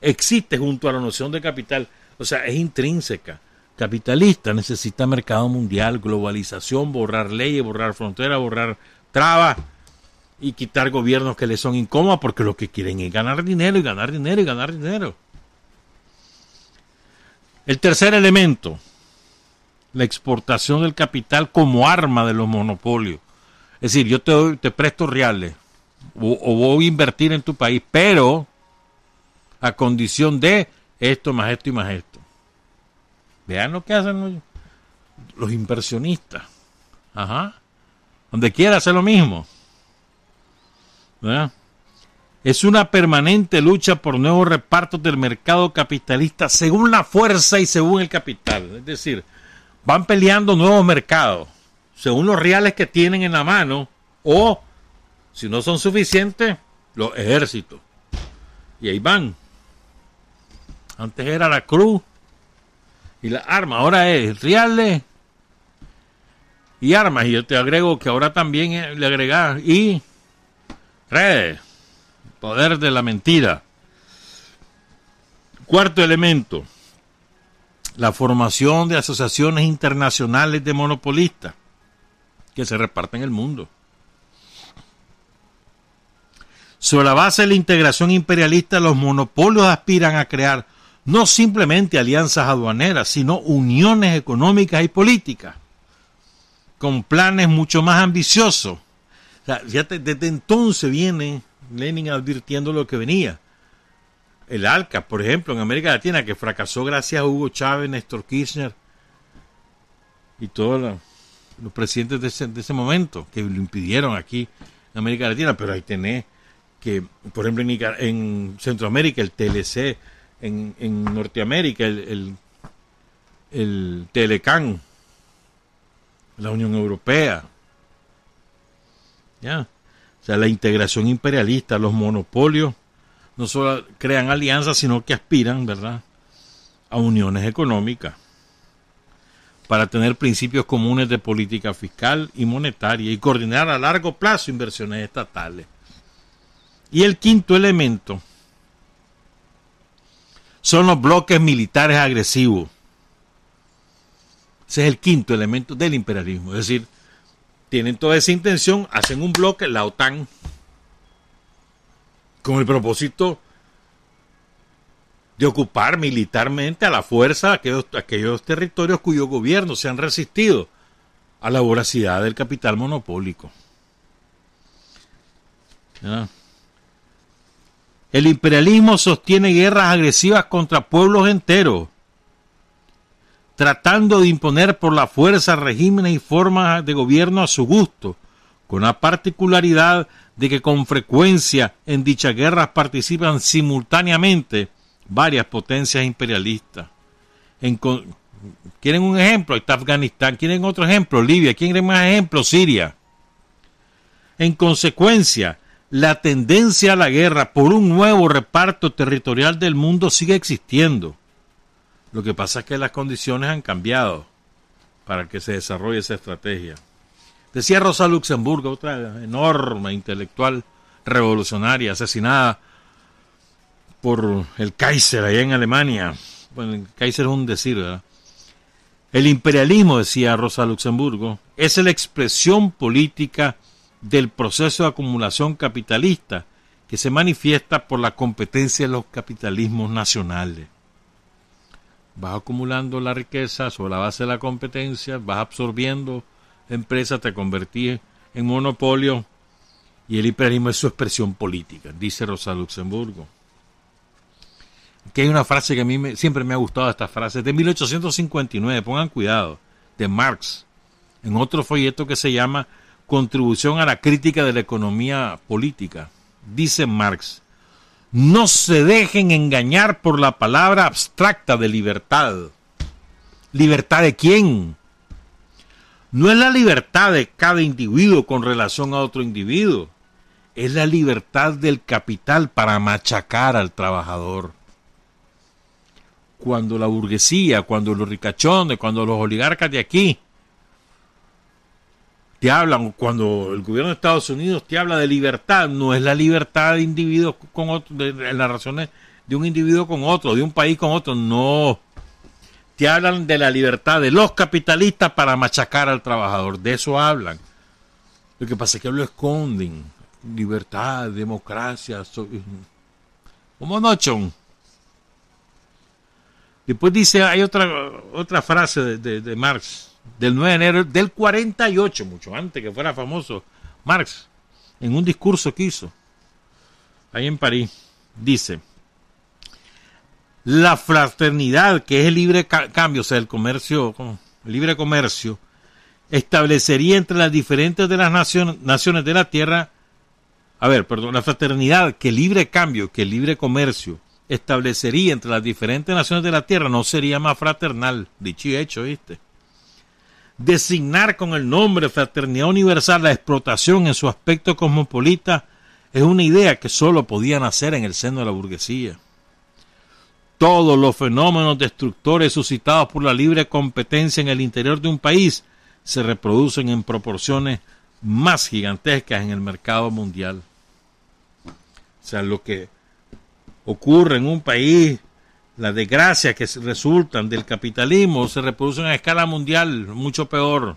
Speaker 1: existe junto a la noción de capital, o sea, es intrínseca. Capitalista necesita mercado mundial, globalización, borrar leyes, borrar fronteras, borrar trabas y quitar gobiernos que le son incómodos porque lo que quieren es ganar dinero y ganar dinero y ganar dinero. El tercer elemento, la exportación del capital como arma de los monopolios. Es decir, yo te, presto reales o, voy a invertir en tu país, pero a condición de esto más esto y más esto. Vean lo que hacen los, inversionistas. Ajá. Donde quiera hacer lo mismo. Es una permanente lucha por nuevos repartos del mercado capitalista según la fuerza y según el capital. Es decir, van peleando nuevos mercados según los reales que tienen en la mano, o, si no son suficientes, los ejércitos. Y ahí van. Antes era la cruz y la arma, ahora es reales y armas. Y yo te agrego que ahora también le agregas y redes, poder de la mentira. Cuarto elemento, la formación de asociaciones internacionales de monopolistas que se reparten el mundo. Sobre la base de la integración imperialista, los monopolios aspiran a crear no simplemente alianzas aduaneras, sino uniones económicas y políticas, con planes mucho más ambiciosos. desde entonces viene Lenin advirtiendo lo que venía. El ALCA, por ejemplo, en América Latina, que fracasó gracias a Hugo Chávez, Néstor Kirchner y todo lo los presidentes de ese, momento que lo impidieron aquí en América Latina, pero ahí tenés que, por ejemplo, en, Centroamérica el TLC, en, en Norteamérica el, el, el Telecan, la Unión Europea, ¿ya? O sea, la integración imperialista, los monopolios, no solo crean alianzas, sino que aspiran, ¿verdad?, a uniones económicas para tener principios comunes de política fiscal y monetaria y coordinar a largo plazo inversiones estatales. Y el quinto elemento son los bloques militares agresivos. Ese es el quinto elemento del imperialismo. Es decir, tienen toda esa intención, hacen un bloque, la OTAN, con el propósito de ocupar militarmente a la fuerza aquellos, territorios cuyos gobiernos se han resistido a la voracidad del capital monopólico. El imperialismo sostiene guerras agresivas contra pueblos enteros, tratando de imponer por la fuerza regímenes y formas de gobierno a su gusto, con la particularidad de que con frecuencia en dichas guerras participan simultáneamente varias potencias imperialistas. ¿Quieren un ejemplo? está Afganistán. ¿Quieren otro ejemplo? Libia. ¿Quieren más ejemplos? Siria. En consecuencia, la tendencia a la guerra por un nuevo reparto territorial del mundo sigue existiendo. Lo que pasa es que las condiciones han cambiado para que se desarrolle esa estrategia. Decía Rosa Luxemburgo, otra enorme intelectual revolucionaria, asesinada por el Kaiser allá en Alemania. Bueno, el Kaiser es un decir, ¿verdad? El imperialismo, decía Rosa Luxemburgo, es la expresión política del proceso de acumulación capitalista que se manifiesta por la competencia de los capitalismos nacionales. Vas acumulando la riqueza sobre la base de la competencia, vas absorbiendo empresas, te convertís en monopolio y el imperialismo es su expresión política, dice Rosa Luxemburgo. Que hay una frase que a mí siempre me ha gustado, esta frase, de 1859, pongan cuidado, de Marx, en otro folleto que se llama Contribución a la crítica de la economía política. Dice Marx, no se dejen engañar por la palabra abstracta de libertad. ¿Libertad de quién? No es la libertad de cada individuo con relación a otro individuo, es la libertad del capital para machacar al trabajador. Cuando la burguesía, cuando los ricachones, cuando los oligarcas de aquí te hablan, cuando el gobierno de Estados Unidos te habla de libertad, no es la libertad de individuos con otro, de, las razones de un individuo con otro, de un país con otro, no. Te hablan de la libertad de los capitalistas para machacar al trabajador, de eso hablan. Lo que pasa es que lo esconden. Libertad, democracia, como nochón. Después dice, hay otra, otra frase de, de Marx, del 9 de enero del 48, mucho antes que fuera famoso Marx, en un discurso que hizo ahí en París, dice, la fraternidad, que es el libre cambio, o sea, el comercio, libre comercio, establecería entre las diferentes de las naciones, naciones de la tierra, a ver, perdón, la fraternidad, que libre cambio, que libre comercio establecería entre las diferentes naciones de la tierra no sería más fraternal, dicho y hecho, ¿viste? Designar con el nombre Fraternidad Universal la explotación en su aspecto cosmopolita es una idea que solo podía nacer en el seno de la burguesía. Todos los fenómenos destructores suscitados por la libre competencia en el interior de un país se reproducen en proporciones más gigantescas en el mercado mundial. O sea, lo que ocurre en un país las desgracias que resultan del capitalismo se reproducen a escala mundial, mucho peor.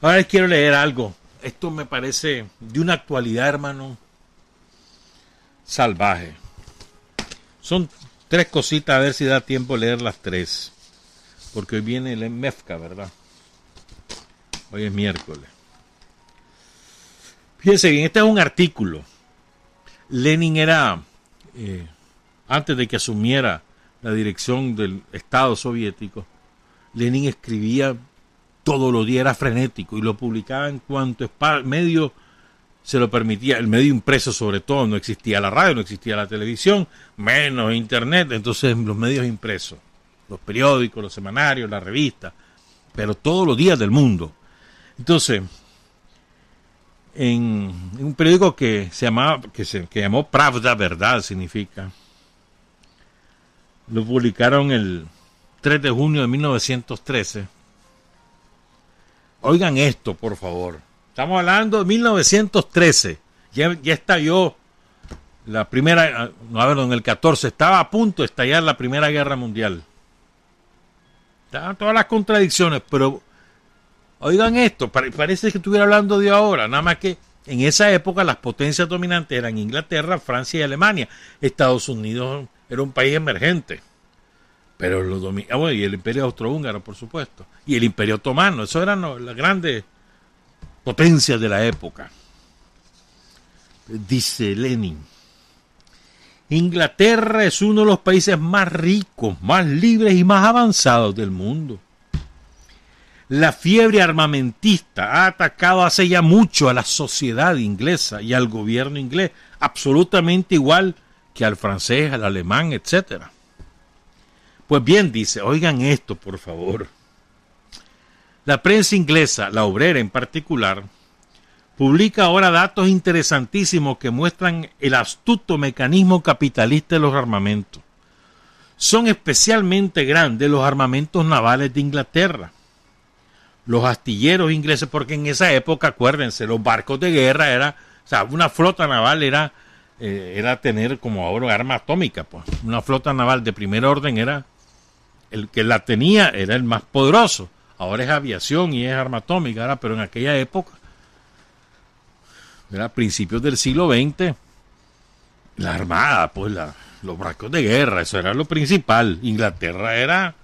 Speaker 1: Ahora les quiero leer algo. Esto me parece de una actualidad, hermano, salvaje. Son tres cositas, a ver si da tiempo leer las tres. Porque hoy viene el MEFCA, ¿verdad? Hoy es miércoles. Fíjense bien, este es un artículo. Lenin era eh, antes de que asumiera la dirección del Estado soviético, Lenin escribía todos los días, era frenético y lo publicaba en cuanto medio se lo permitía, el medio impreso sobre todo, no existía la radio, no existía la televisión, menos internet, entonces los medios impresos, los periódicos, los semanarios, las revistas, pero todos los días del mundo. Entonces, en, un periódico que se llamaba, que se que llamó Pravda, verdad significa, lo publicaron el 3 de junio de 1913. Oigan esto, por favor. Estamos hablando de 1913. Ya, ya estalló la primera, no, a ver, en el 14, estaba a punto de estallar la Primera Guerra Mundial. Estaban todas las contradicciones, pero oigan esto, parece que estuviera hablando de ahora, nada más que en esa época las potencias dominantes eran Inglaterra, Francia y Alemania. Estados Unidos era un país emergente. Pero lo ah, bueno, y el imperio austrohúngaro, por supuesto. Y el imperio otomano, eso eran las grandes potencias de la época. Dice Lenin. Inglaterra es uno de los países más ricos, más libres y más avanzados del mundo. La fiebre armamentista ha atacado hace ya mucho a la sociedad inglesa y al gobierno inglés, absolutamente igual que al francés, al alemán, etc. Pues bien, dice, oigan esto, por favor. La prensa inglesa, la obrera en particular, publica ahora datos interesantísimos que muestran el astuto mecanismo capitalista de los armamentos. Son especialmente grandes los armamentos navales de Inglaterra los astilleros ingleses, porque en esa época, acuérdense, los barcos de guerra era, o sea, una flota naval era, eh, era tener como ahora arma atómica, pues. Una flota naval de primer orden era, el que la tenía era el más poderoso. Ahora es aviación y es arma atómica, pero en aquella época a principios del siglo XX, la Armada, pues la, los barcos de guerra, eso era lo principal. Inglaterra era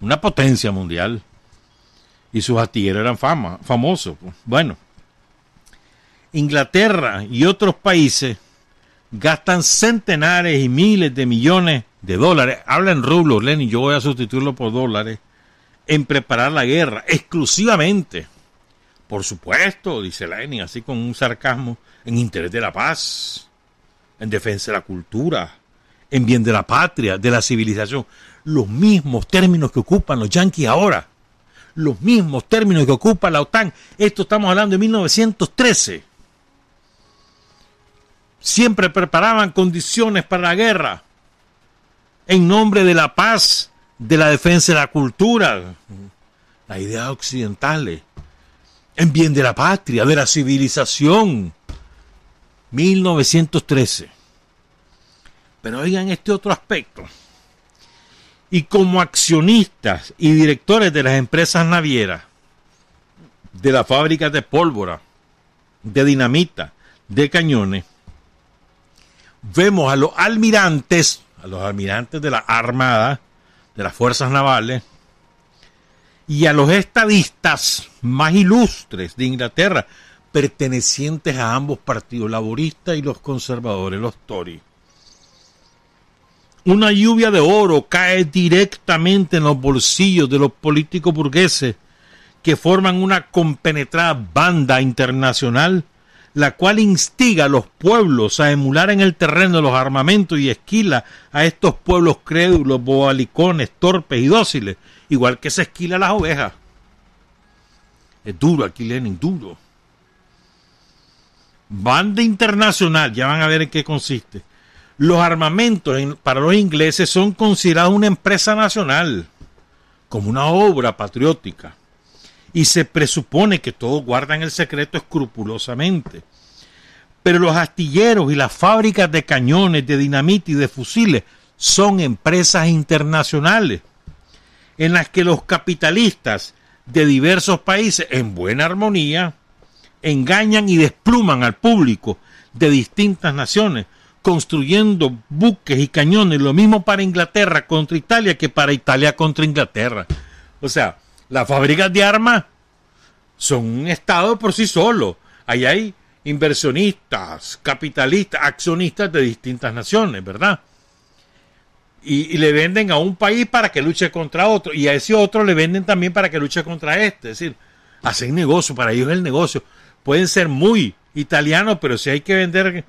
Speaker 1: una potencia mundial y sus astilleros eran fama, famosos. Pues. Bueno, Inglaterra y otros países gastan centenares y miles de millones de dólares, habla en rublos, Lenin, yo voy a sustituirlo por dólares, en preparar la guerra, exclusivamente. Por supuesto, dice Lenin, así con un sarcasmo, en interés de la paz, en defensa de la cultura, en bien de la patria, de la civilización. Los mismos términos que ocupan los yanquis ahora, los mismos términos que ocupa la OTAN. Esto estamos hablando de 1913 siempre preparaban condiciones para la guerra en nombre de la paz, de la defensa de la cultura, la idea occidentales, en bien de la patria, de la civilización. 1913. Pero oigan este otro aspecto. Y como accionistas y directores de las empresas navieras, de las fábricas de pólvora, de dinamita, de cañones, vemos a los almirantes, a los almirantes de la Armada, de las Fuerzas Navales, y a los estadistas más ilustres de Inglaterra, pertenecientes a ambos partidos, laboristas y los conservadores, los Tories. Una lluvia de oro cae directamente en los bolsillos de los políticos burgueses que forman una compenetrada banda internacional la cual instiga a los pueblos a emular en el terreno los armamentos y esquila a estos pueblos crédulos, bobalicones, torpes y dóciles, igual que se esquila a las ovejas. Es duro aquí, Lenin, duro. Banda internacional, ya van a ver en qué consiste. Los armamentos para los ingleses son considerados una empresa nacional, como una obra patriótica y se presupone que todos guardan el secreto escrupulosamente. Pero los astilleros y las fábricas de cañones, de dinamita y de fusiles son empresas internacionales en las que los capitalistas de diversos países, en buena armonía, engañan y despluman al público de distintas naciones, construyendo buques y cañones, lo mismo para Inglaterra contra Italia que para Italia contra Inglaterra. O sea, las fábricas de armas son un estado por sí solo. Ahí hay inversionistas, capitalistas, accionistas de distintas naciones, ¿verdad? Y, le venden a un país para que luche contra otro, y a ese otro le venden también para que luche contra este. Es decir, hacen negocio, para ellos el negocio. Pueden ser muy italianos, pero si hay que vender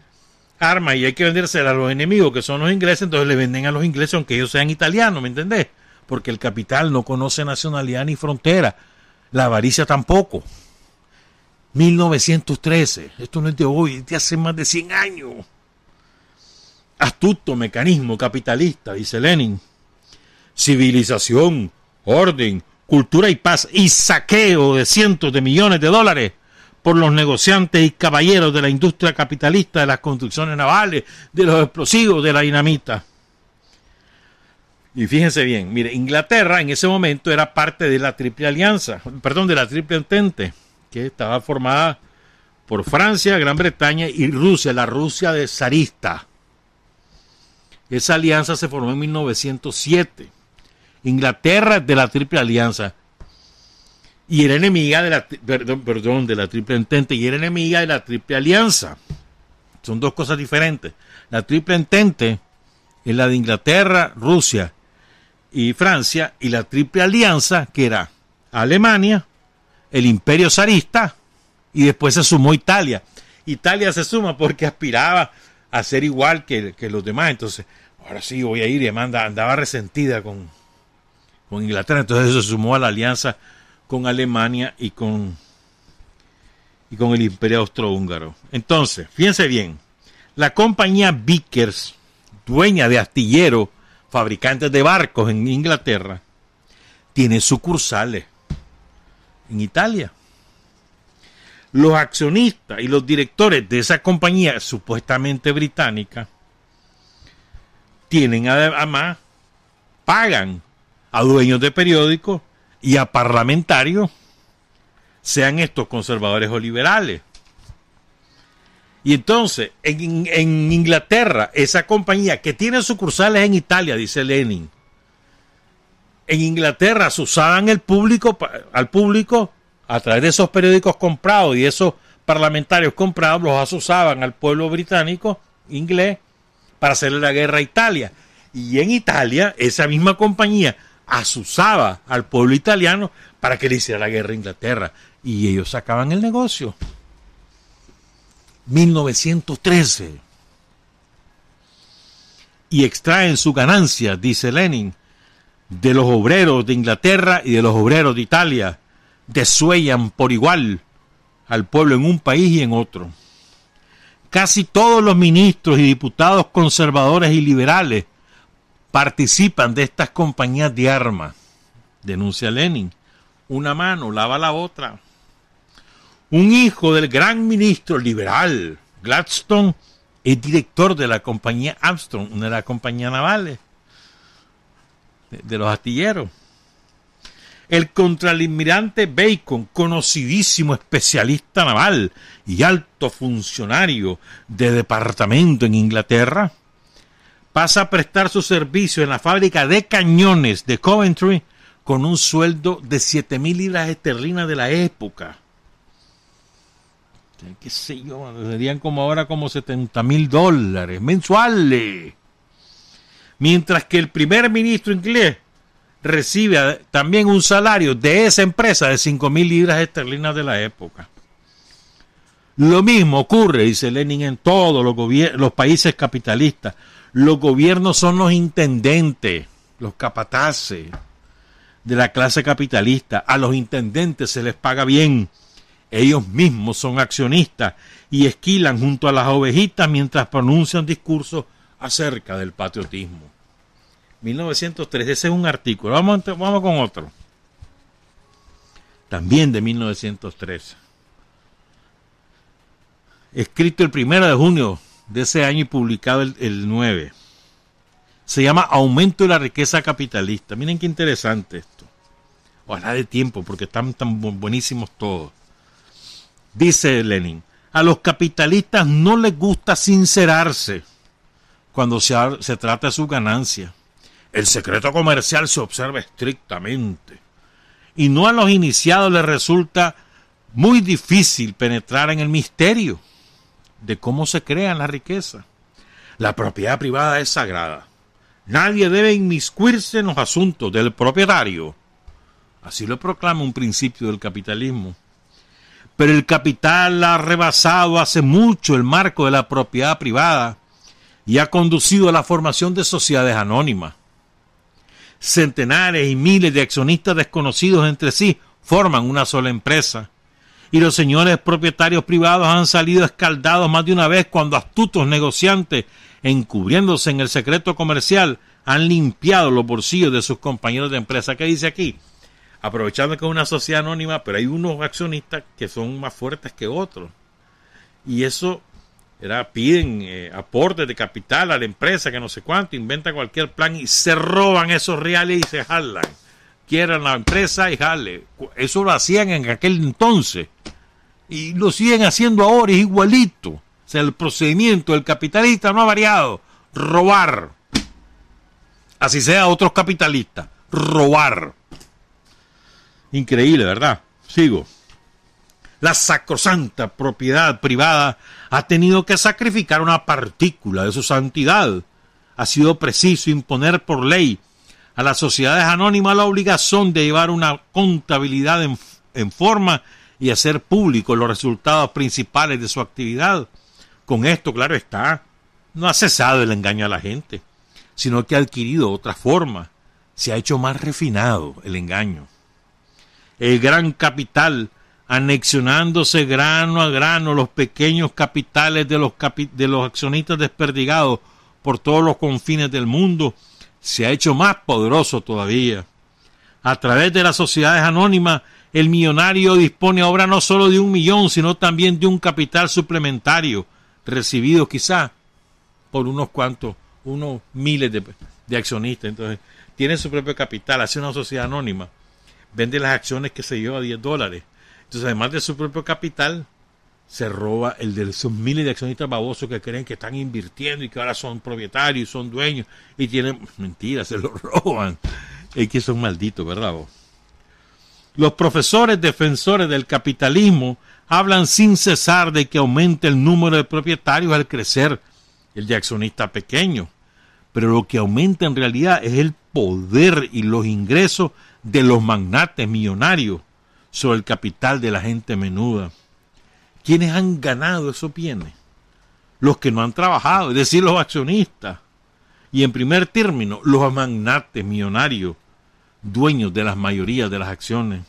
Speaker 1: armas y hay que vendérsela a los enemigos, que son los ingleses, entonces le venden a los ingleses aunque ellos sean italianos, ¿me entendés? porque el capital no conoce nacionalidad ni frontera, la avaricia tampoco. 1913, esto no es de hoy, es de hace más de 100 años. Astuto mecanismo capitalista, dice Lenin. Civilización, orden, cultura y paz y saqueo de cientos de millones de dólares por los negociantes y caballeros de la industria capitalista de las construcciones navales, de los explosivos, de la dinamita. Y fíjense bien, mire, Inglaterra en ese momento era parte de la Triple Alianza, perdón, de la Triple Entente, que estaba formada por Francia, Gran Bretaña y Rusia, la Rusia de zarista. Esa alianza se formó en 1907. Inglaterra de la Triple Alianza y era enemiga de la perdón, perdón, de la Triple Entente y era enemiga de la Triple Alianza. Son dos cosas diferentes. La Triple Entente es la de Inglaterra, Rusia y Francia y la Triple Alianza, que era Alemania, el Imperio zarista y después se sumó Italia. Italia se suma porque aspiraba a ser igual que, los demás, entonces ahora sí voy a ir y Amanda andaba resentida con, con Inglaterra, entonces se sumó a la alianza con Alemania y con, y con el Imperio Austrohúngaro. Entonces, fíjense bien, la compañía Vickers, dueña de astillero fabricantes de barcos en Inglaterra, tiene sucursales en Italia. Los accionistas y los directores de esa compañía supuestamente británica tienen además, pagan a dueños de periódicos y a parlamentarios, sean estos conservadores o liberales. Y entonces, en, en, Inglaterra, esa compañía que tiene sucursales en Italia, dice Lenin, en Inglaterra asusaban el público, al público a través de esos periódicos comprados y esos parlamentarios comprados, los asusaban al pueblo británico, inglés, para hacerle la guerra a Italia. Y en Italia, esa misma compañía asusaba al pueblo italiano para que le hiciera la guerra a Inglaterra. Y ellos sacaban el negocio. 1913. Y extraen su ganancia, dice Lenin, de los obreros de Inglaterra y de los obreros de Italia. Desuellan por igual al pueblo en un país y en otro. Casi todos los ministros y diputados conservadores y liberales participan de estas compañías de armas, denuncia Lenin. Una mano lava la otra. Un hijo del gran ministro liberal, Gladstone, es director de la compañía Armstrong, una de las compañías navales, de, los astilleros. El contraalmirante Bacon, conocidísimo especialista naval y alto funcionario de departamento en Inglaterra, pasa a prestar su servicio en la fábrica de cañones de Coventry con un sueldo de 7 mil libras esterlinas de la época. ¿Qué sé yo? Serían como ahora como 70 mil dólares mensuales. Mientras que el primer ministro inglés recibe también un salario de esa empresa de 5 mil libras esterlinas de la época. Lo mismo ocurre, dice Lenin, en todos los, los países capitalistas. Los gobiernos son los intendentes, los capataces de la clase capitalista. A los intendentes se les paga bien. Ellos mismos son accionistas y esquilan junto a las ovejitas mientras pronuncian discursos acerca del patriotismo. 1903, ese es un artículo. Vamos, vamos con otro. También de 1903. Escrito el primero de junio de ese año y publicado el, 9. Se llama Aumento de la riqueza capitalista. Miren qué interesante esto. Ojalá de tiempo, porque están tan buenísimos todos. Dice Lenin, a los capitalistas no les gusta sincerarse cuando se, se trata de su ganancia. El secreto comercial se observa estrictamente. Y no a los iniciados les resulta muy difícil penetrar en el misterio de cómo se crea la riqueza. La propiedad privada es sagrada. Nadie debe inmiscuirse en los asuntos del propietario. Así lo proclama un principio del capitalismo. Pero el capital ha rebasado hace mucho el marco de la propiedad privada y ha conducido a la formación de sociedades anónimas. Centenares y miles de accionistas desconocidos entre sí forman una sola empresa y los señores propietarios privados han salido escaldados más de una vez cuando astutos negociantes, encubriéndose en el secreto comercial, han limpiado los bolsillos de sus compañeros de empresa. ¿Qué dice aquí? Aprovechando que es una sociedad anónima, pero hay unos accionistas que son más fuertes que otros. Y eso era, piden eh, aportes de capital a la empresa, que no sé cuánto, inventan cualquier plan y se roban esos reales y se jalan quieran la empresa y jale. Eso lo hacían en aquel entonces. Y lo siguen haciendo ahora, es igualito. O sea, el procedimiento del capitalista no ha variado. Robar. Así sea otros capitalistas. Robar. Increíble, ¿verdad? Sigo. La sacrosanta propiedad privada ha tenido que sacrificar una partícula de su santidad. Ha sido preciso imponer por ley a las sociedades anónimas la obligación de llevar una contabilidad en, forma y hacer públicos los resultados principales de su actividad. Con esto, claro está, no ha cesado el engaño a la gente, sino que ha adquirido otra forma, se ha hecho más refinado el engaño. El gran capital, anexionándose grano a grano los pequeños capitales de los, accionistas desperdigados por todos los confines del mundo, se ha hecho más poderoso todavía. A través de las sociedades anónimas, el millonario dispone ahora no solo de un millón, sino también de un capital suplementario, recibido quizá por unos cuantos, unos miles de, accionistas. Entonces, tiene su propio capital, hace una sociedad anónima, vende las acciones que se lleva a 10 dólares. Entonces, además de su propio capital, se roba el de esos miles de accionistas babosos que creen que están invirtiendo y que ahora son propietarios y son dueños y tienen mentiras, se lo [laughs] roban. Es que son malditos, ¿verdad vos? Los profesores defensores del capitalismo hablan sin cesar de que aumente el número de propietarios al crecer el de accionista pequeño. Pero lo que aumenta en realidad es el poder y los ingresos de los magnates millonarios sobre el capital de la gente menuda. ¿Quiénes han ganado esos bienes? Los que no han trabajado, es decir, los accionistas. Y en primer término, los magnates millonarios, dueños de las mayorías de las acciones.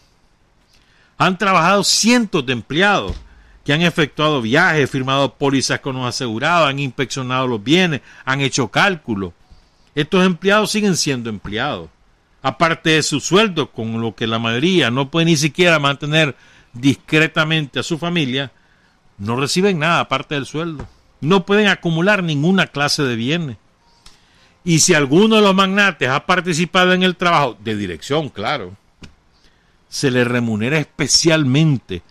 Speaker 1: Han trabajado cientos de empleados que han efectuado viajes, firmado pólizas con los asegurados, han inspeccionado los bienes, han hecho cálculos. Estos empleados siguen siendo empleados. Aparte de su sueldo, con lo que la mayoría no puede ni siquiera mantener discretamente a su familia, no reciben nada aparte del sueldo. No pueden acumular ninguna clase de bienes. Y si alguno de los magnates ha participado en el trabajo, de dirección, claro, se le remunera especialmente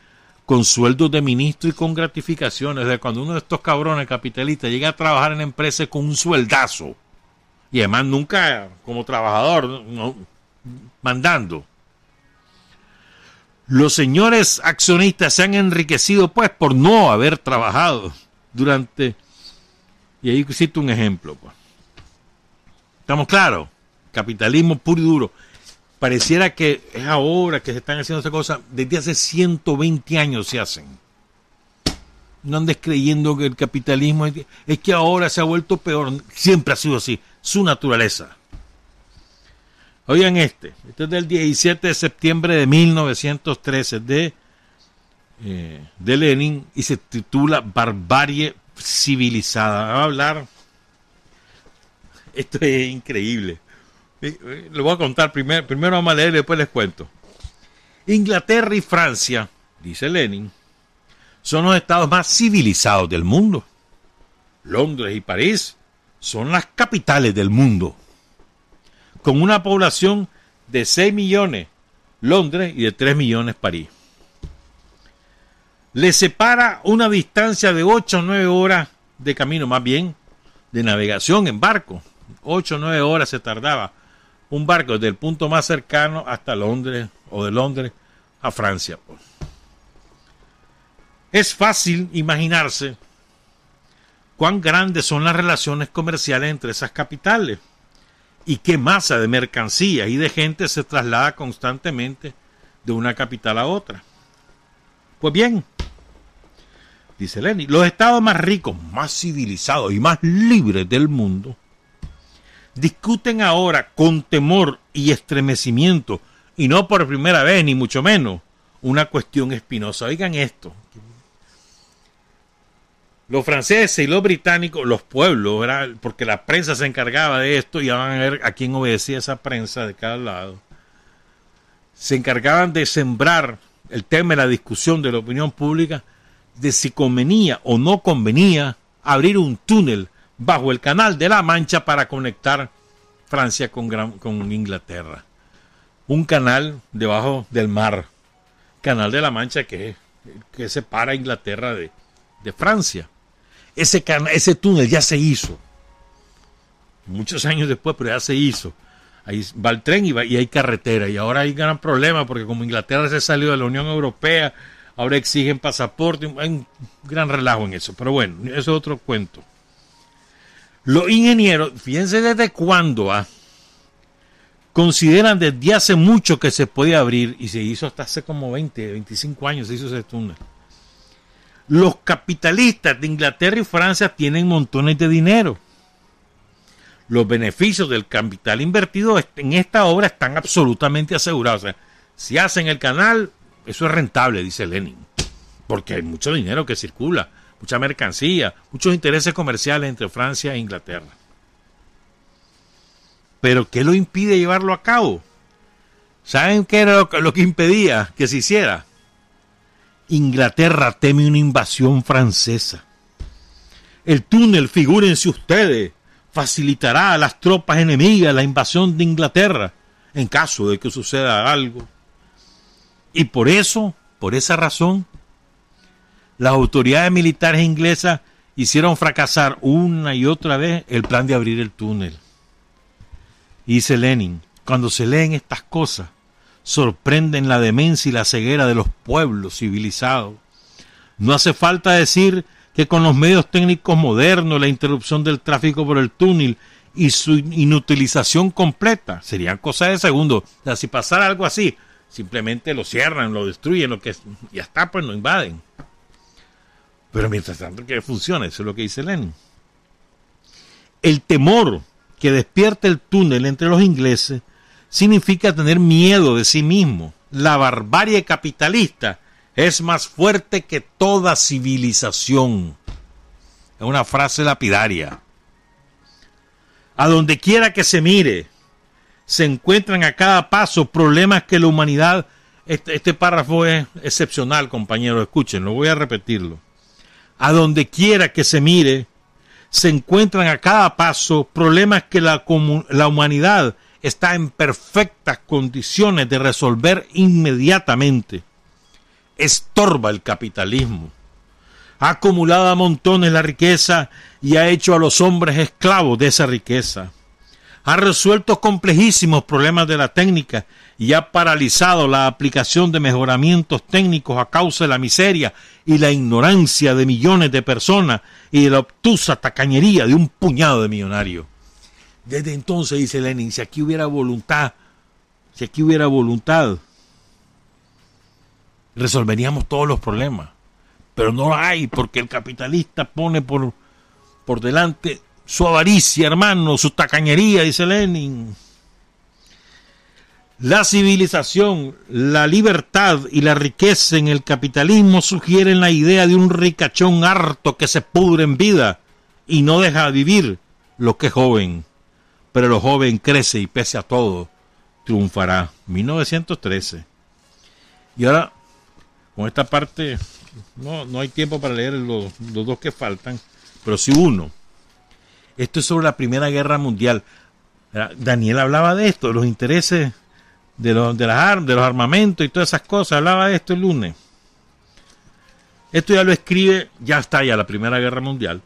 Speaker 1: con sueldos de ministro y con gratificaciones. de cuando uno de estos cabrones capitalistas llega a trabajar en empresas con un sueldazo, y además nunca como trabajador, mandando. Los señores accionistas se han enriquecido pues por no haber trabajado durante... Y ahí cito un ejemplo. Pues. ¿Estamos claros? Capitalismo puro y duro. Pareciera que es ahora que se están haciendo esas cosas. Desde hace 120 años se hacen. No andes creyendo que el capitalismo es, es que ahora se ha vuelto peor. Siempre ha sido así. Su naturaleza. Oigan este, este es del 17 de septiembre de 1913 de, eh, de Lenin y se titula Barbarie civilizada. Va a hablar, esto es increíble. Lo voy a contar primero, primero vamos a leer y después les cuento. Inglaterra y Francia, dice Lenin, son los estados más civilizados del mundo. Londres y París son las capitales del mundo con una población de 6 millones Londres y de 3 millones París. Le separa una distancia de 8 o 9 horas de camino, más bien de navegación en barco. 8 o 9 horas se tardaba un barco desde el punto más cercano hasta Londres o de Londres a Francia. Pues. Es fácil imaginarse cuán grandes son las relaciones comerciales entre esas capitales y qué masa de mercancías y de gente se traslada constantemente de una capital a otra. Pues bien, dice Lenny, los estados más ricos, más civilizados y más libres del mundo discuten ahora con temor y estremecimiento, y no por primera vez, ni mucho menos, una cuestión espinosa. Oigan esto, los franceses y los británicos, los pueblos, porque la prensa se encargaba de esto, y ya van a ver a quién obedecía esa prensa de cada lado, se encargaban de sembrar el tema de la discusión de la opinión pública de si convenía o no convenía abrir un túnel bajo el canal de la Mancha para conectar Francia con, Inglaterra. Un canal debajo del mar, canal de la Mancha que, que separa Inglaterra de Francia. Ese, ese túnel ya se hizo. Muchos años después, pero ya se hizo. Ahí va el tren y, y hay carretera. Y ahora hay gran problema porque como Inglaterra se salió de la Unión Europea, ahora exigen pasaporte. Hay un gran relajo en eso. Pero bueno, eso es otro cuento. Los ingenieros, fíjense desde cuándo ah, consideran desde hace mucho que se puede abrir y se hizo hasta hace como 20, 25 años se hizo ese túnel. Los capitalistas de Inglaterra y Francia tienen montones de dinero. Los beneficios del capital invertido en esta obra están absolutamente asegurados. Si hacen el canal, eso es rentable, dice Lenin. Porque hay mucho dinero que circula, mucha mercancía, muchos intereses comerciales entre Francia e Inglaterra. Pero ¿qué lo impide llevarlo a cabo? ¿Saben qué era lo que impedía que se hiciera? Inglaterra teme una invasión francesa. El túnel, figúrense ustedes, facilitará a las tropas enemigas la invasión de Inglaterra en caso de que suceda algo. Y por eso, por esa razón, las autoridades militares inglesas hicieron fracasar una y otra vez el plan de abrir el túnel. Y dice Lenin, cuando se leen estas cosas, sorprenden la demencia y la ceguera de los pueblos civilizados. No hace falta decir que con los medios técnicos modernos, la interrupción del tráfico por el túnel y su inutilización completa serían cosas de segundo. O si pasara algo así, simplemente lo cierran, lo destruyen, lo que ya está, pues lo invaden. Pero mientras tanto que funcione, eso es lo que dice Lenin. El temor que despierta el túnel entre los ingleses significa tener miedo de sí mismo. La barbarie capitalista es más fuerte que toda civilización. Es una frase lapidaria. A donde quiera que se mire, se encuentran a cada paso problemas que la humanidad... Este, este párrafo es excepcional, compañeros, escuchen, lo voy a repetirlo. A donde quiera que se mire, se encuentran a cada paso problemas que la, la humanidad está en perfectas condiciones de resolver inmediatamente. Estorba el capitalismo. Ha acumulado a montones la riqueza y ha hecho a los hombres esclavos de esa riqueza. Ha resuelto complejísimos problemas de la técnica y ha paralizado la aplicación de mejoramientos técnicos a causa de la miseria y la ignorancia de millones de personas y de la obtusa tacañería de un puñado de millonarios. Desde entonces, dice Lenin, si aquí hubiera voluntad, si aquí hubiera voluntad, resolveríamos todos los problemas. Pero no hay, porque el capitalista pone por, por delante su avaricia, hermano, su tacañería, dice Lenin. La civilización, la libertad y la riqueza en el capitalismo sugieren la idea de un ricachón harto que se pudre en vida y no deja vivir lo que es joven pero lo joven crece y pese a todo triunfará. 1913. Y ahora, con esta parte, no, no hay tiempo para leer los, dos que faltan, pero sí uno. Esto es sobre la Primera Guerra Mundial. Daniel hablaba de esto, de los intereses de los, de, las de los armamentos y todas esas cosas. Hablaba de esto el lunes. Esto ya lo escribe, ya está ya la Primera Guerra Mundial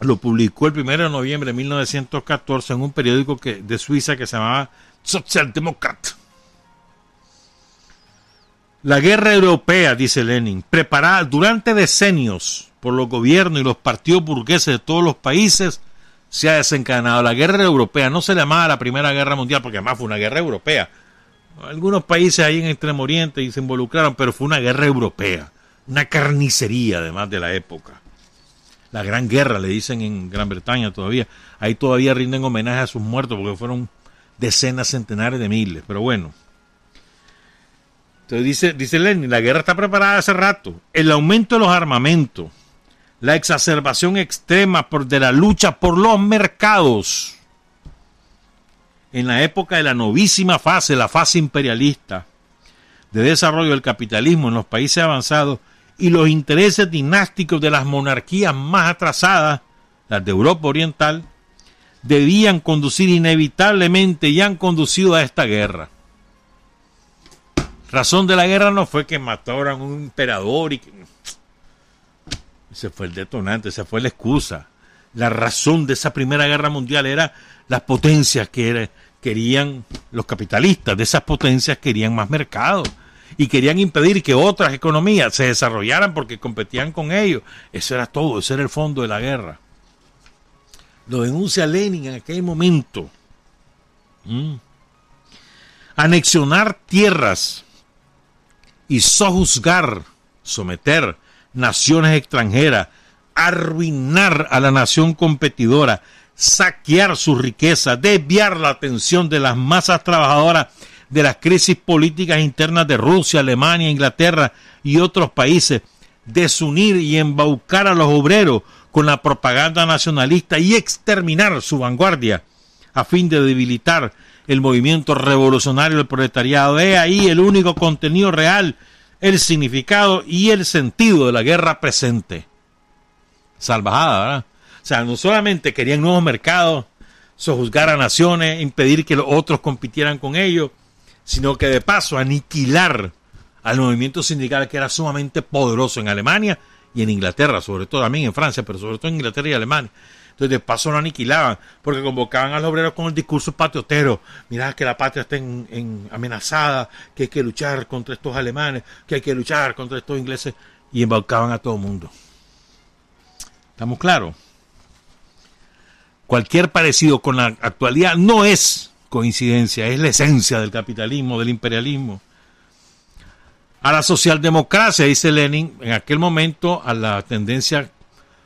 Speaker 1: lo publicó el 1 de noviembre de 1914 en un periódico que, de Suiza que se llamaba Sozialdemokrat. La guerra europea, dice Lenin, preparada durante decenios por los gobiernos y los partidos burgueses de todos los países, se ha desencadenado. La guerra europea no se llamaba la Primera Guerra Mundial porque además fue una guerra europea. Algunos países ahí en Extremo Oriente se involucraron, pero fue una guerra europea, una carnicería además de la época la Gran Guerra, le dicen en Gran Bretaña todavía. Ahí todavía rinden homenaje a sus muertos porque fueron decenas, centenares de miles. Pero bueno. Entonces dice, dice Lenin, la guerra está preparada hace rato. El aumento de los armamentos, la exacerbación extrema por, de la lucha por los mercados. En la época de la novísima fase, la fase imperialista de desarrollo del capitalismo en los países avanzados, y los intereses dinásticos de las monarquías más atrasadas, las de Europa Oriental, debían conducir inevitablemente y han conducido a esta guerra. Razón de la guerra no fue que mataran a un emperador y que... Ese fue el detonante, esa fue la excusa. La razón de esa primera guerra mundial era las potencias que querían, los capitalistas de esas potencias querían más mercado y querían impedir que otras economías se desarrollaran porque competían con ellos. Eso era todo, ese era el fondo de la guerra. Lo denuncia Lenin en aquel momento. Mm. Anexionar tierras y sojuzgar, someter naciones extranjeras, arruinar a la nación competidora, saquear su riqueza, desviar la atención de las masas trabajadoras de las crisis políticas internas de Rusia, Alemania, Inglaterra y otros países, desunir y embaucar a los obreros con la propaganda nacionalista y exterminar su vanguardia a fin de debilitar el movimiento revolucionario del proletariado. He ahí el único contenido real, el significado y el sentido de la guerra presente. Salvajada, ¿verdad? O sea, no solamente querían nuevos mercados, sojuzgar a naciones, impedir que los otros compitieran con ellos, sino que de paso aniquilar al movimiento sindical que era sumamente poderoso en Alemania y en Inglaterra, sobre todo también en Francia, pero sobre todo en Inglaterra y Alemania. Entonces de paso lo aniquilaban, porque convocaban a los obreros con el discurso patriotero. Mirá que la patria está en, amenazada, que hay que luchar contra estos alemanes, que hay que luchar contra estos ingleses, y embaucaban a todo el mundo. ¿Estamos claros? Cualquier parecido con la actualidad no es coincidencia, es la esencia del capitalismo, del imperialismo. A la socialdemocracia, dice Lenin, en aquel momento a la tendencia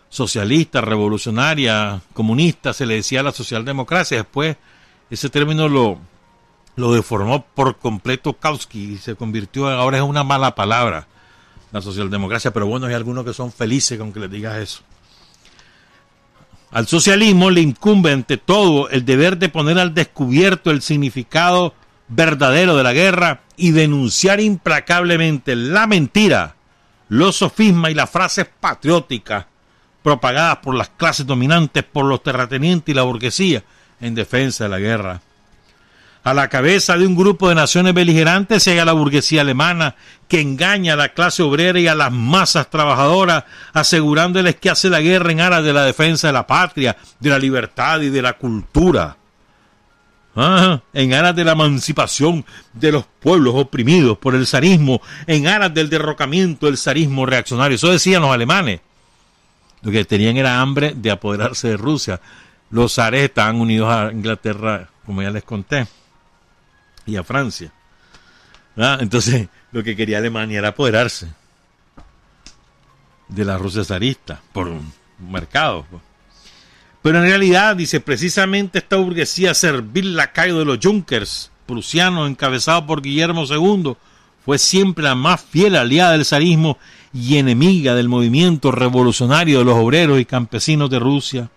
Speaker 1: socialista, revolucionaria, comunista, se le decía la socialdemocracia. Después ese término lo, lo deformó por completo Kautsky y se convirtió, ahora es una mala palabra, la socialdemocracia, pero bueno, hay algunos que son felices con que les digas eso. Al socialismo le incumbe ante todo el deber de poner al descubierto el significado verdadero de la guerra y denunciar implacablemente la mentira, los sofismas y las frases patrióticas propagadas por las clases dominantes, por los terratenientes y la burguesía en defensa de la guerra. A la cabeza de un grupo de naciones beligerantes halla la burguesía alemana, que engaña a la clase obrera y a las masas trabajadoras, asegurándoles que hace la guerra en aras de la defensa de la patria, de la libertad y de la cultura. en aras de la emancipación de los pueblos oprimidos por el zarismo, en aras del derrocamiento del zarismo reaccionario. Eso decían los alemanes. Lo que tenían era hambre de apoderarse de Rusia. Los zares estaban unidos a Inglaterra, como ya les conté, y a Francia. Entonces, lo que quería Alemania era apoderarse de la Rusia zarista por un mercado. Pues. Pero en realidad, dice, precisamente esta burguesía servil lacayo de los Junkers, prusianos, encabezado por Guillermo II, fue siempre la más fiel aliada del zarismo y enemiga del movimiento revolucionario de los obreros y campesinos de Rusia.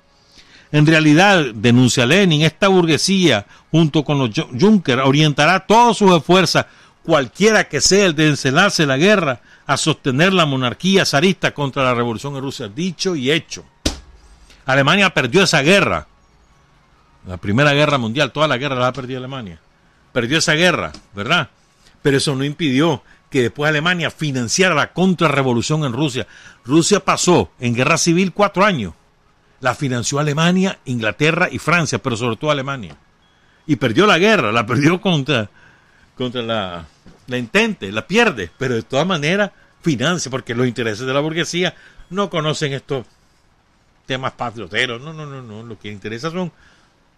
Speaker 1: En realidad, denuncia Lenin, esta burguesía, junto con los Juncker, orientará todas sus esfuerzos, cualquiera que sea el de la guerra, a sostener la monarquía zarista contra la revolución en Rusia. Dicho y hecho. Alemania perdió esa guerra. La primera guerra mundial, toda la guerra la ha perdido Alemania. Perdió esa guerra, ¿verdad? Pero eso no impidió que después Alemania financiara la contrarrevolución en Rusia. Rusia pasó en guerra civil cuatro años. La financió Alemania, Inglaterra y Francia, pero sobre todo Alemania. Y perdió la guerra, la perdió contra, contra la, la intente, la pierde, pero de todas maneras financia, porque los intereses de la burguesía no conocen estos temas patrioteros, no, no, no, no, lo que interesa son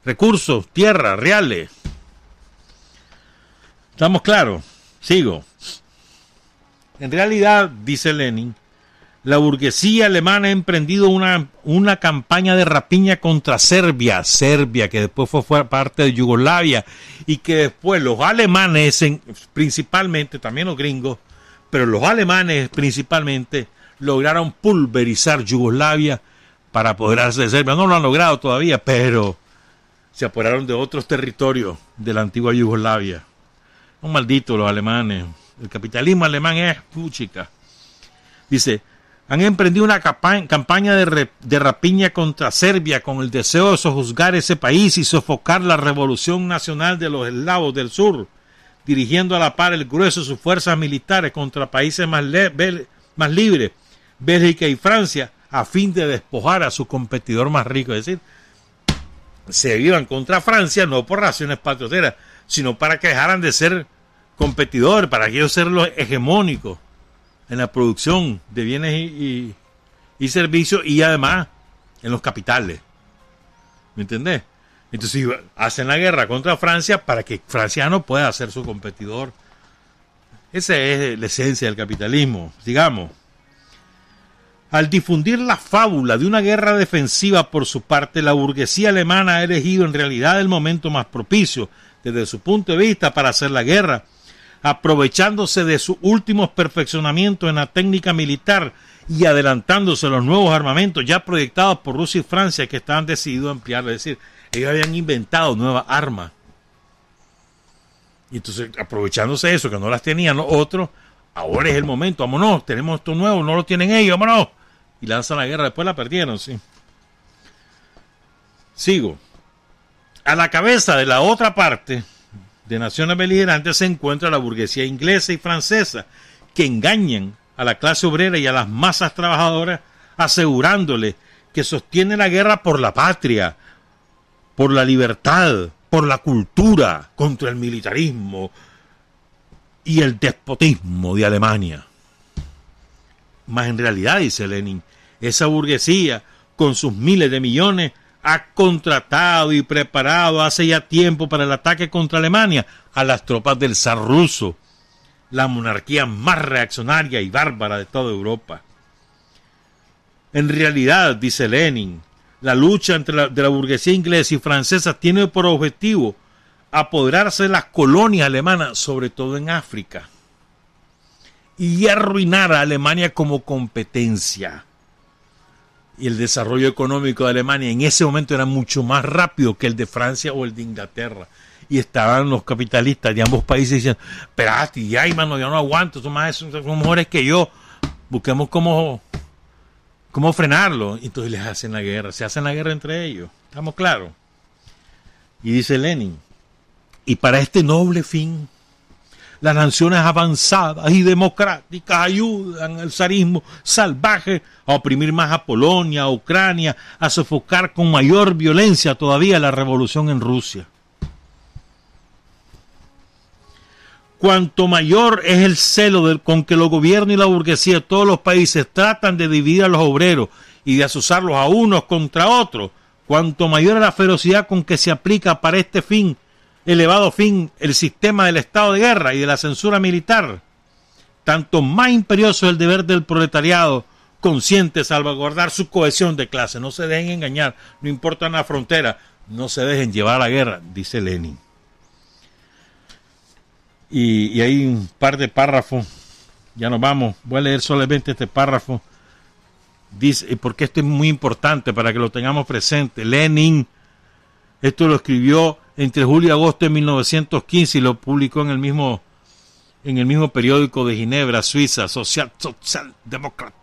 Speaker 1: recursos, tierra, reales. ¿Estamos claros? Sigo. En realidad, dice Lenin, la burguesía alemana ha emprendido una, una campaña de rapiña contra Serbia, Serbia, que después fue, parte de Yugoslavia, y que después los alemanes, principalmente, también los gringos, pero los alemanes principalmente, lograron pulverizar Yugoslavia para apoderarse de Serbia. No lo han logrado todavía, pero se apoderaron de otros territorios de la antigua Yugoslavia. Un maldito los alemanes. El capitalismo alemán es puchica. Dice, han emprendido una campaña de, rapiña contra Serbia con el deseo de sojuzgar ese país y sofocar la revolución nacional de los eslavos del sur, dirigiendo a la par el grueso de sus fuerzas militares contra países más, libres, Bélgica y Francia, a fin de despojar a su competidor más rico. Es decir, se iban contra Francia no por razones patrioteras, sino para que dejaran de ser competidor, para que ellos sean los hegemónicos en la producción de bienes y, servicios y además en los capitales. ¿Me entendés? Entonces hacen la guerra contra Francia para que Francia no pueda ser su competidor. Esa es la esencia del capitalismo, digamos. Al difundir la fábula de una guerra defensiva por su parte, la burguesía alemana ha elegido en realidad el momento más propicio desde su punto de vista para hacer la guerra aprovechándose de sus últimos perfeccionamientos en la técnica militar y adelantándose a los nuevos armamentos ya proyectados por Rusia y Francia que estaban decididos a ampliar, es decir, ellos habían inventado nuevas armas. Y entonces, aprovechándose de eso, que no las tenían los otros, ahora es el momento, vámonos, tenemos esto nuevo, no lo tienen ellos, vámonos. Y lanzan la guerra, después la perdieron, sí. Sigo. A la cabeza de la otra parte, de naciones beligerantes se encuentra la burguesía inglesa y francesa, que engañan a la clase obrera y a las masas trabajadoras asegurándole que sostiene la guerra por la patria, por la libertad, por la cultura, contra el militarismo y el despotismo de Alemania. Más en realidad, dice Lenin, esa burguesía, con sus miles de millones, ha contratado y preparado hace ya tiempo para el ataque contra Alemania a las tropas del zar ruso, la monarquía más reaccionaria y bárbara de toda Europa. En realidad, dice Lenin, la lucha entre la, la burguesía inglesa y francesa tiene por objetivo apoderarse de las colonias alemanas, sobre todo en África, y arruinar a Alemania como competencia. Y el desarrollo económico de Alemania en ese momento era mucho más rápido que el de Francia o el de Inglaterra. Y estaban los capitalistas de ambos países diciendo, espérate, ya, mano, yo no aguanto, son, más, mejores que yo. Busquemos cómo ¿Cómo frenarlo? Entonces les hacen la guerra, se hacen la guerra entre ellos. ¿Estamos claros? Y dice Lenin, y para este noble fin, las naciones avanzadas y democráticas ayudan al zarismo salvaje a oprimir más a Polonia, a Ucrania, a sofocar con mayor violencia todavía la revolución en Rusia. cuanto mayor es el celo con que los gobiernos y la burguesía de todos los países tratan de dividir a los obreros y de asusarlos a unos contra otros, cuanto mayor es la ferocidad con que se aplica para este fin, elevado fin, el sistema del estado de guerra y de la censura militar, tanto más imperioso es el deber del proletariado consciente salvaguardar su cohesión de clase. No se dejen engañar, no importa la frontera, no se dejen llevar a la guerra, dice Lenin. Y, hay un par de párrafos, ya nos vamos, voy a leer solamente este párrafo, dice, porque esto es muy importante para que lo tengamos presente. Lenin, esto lo escribió entre julio y agosto de 1915 y lo publicó en el mismo, en el mismo periódico de Ginebra, Suiza, Social, Social Democrat.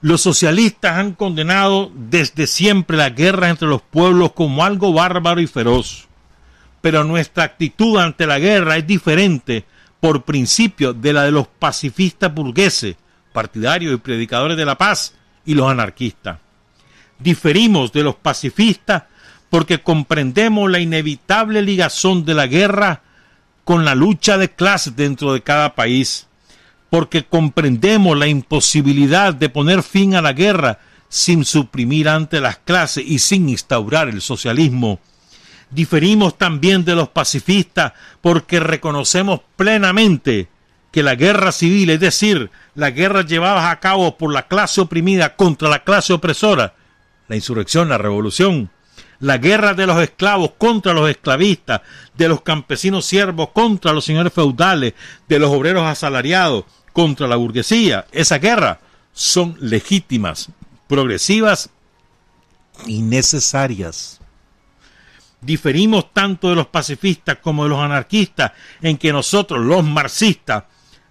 Speaker 1: Los socialistas han condenado desde siempre la guerra entre los pueblos como algo bárbaro y feroz pero nuestra actitud ante la guerra es diferente por principio de la de los pacifistas burgueses, partidarios y predicadores de la paz, y los anarquistas. Diferimos de los pacifistas porque comprendemos la inevitable ligazón de la guerra con la lucha de clases dentro de cada país, porque comprendemos la imposibilidad de poner fin a la guerra sin suprimir ante las clases y sin instaurar el socialismo. Diferimos también de los pacifistas porque reconocemos plenamente que la guerra civil, es decir, la guerra llevada a cabo por la clase oprimida contra la clase opresora, la insurrección, la revolución, la guerra de los esclavos contra los esclavistas, de los campesinos siervos contra los señores feudales, de los obreros asalariados contra la burguesía, esa guerra son legítimas, progresivas y necesarias. Diferimos tanto de los pacifistas como de los anarquistas en que nosotros, los marxistas,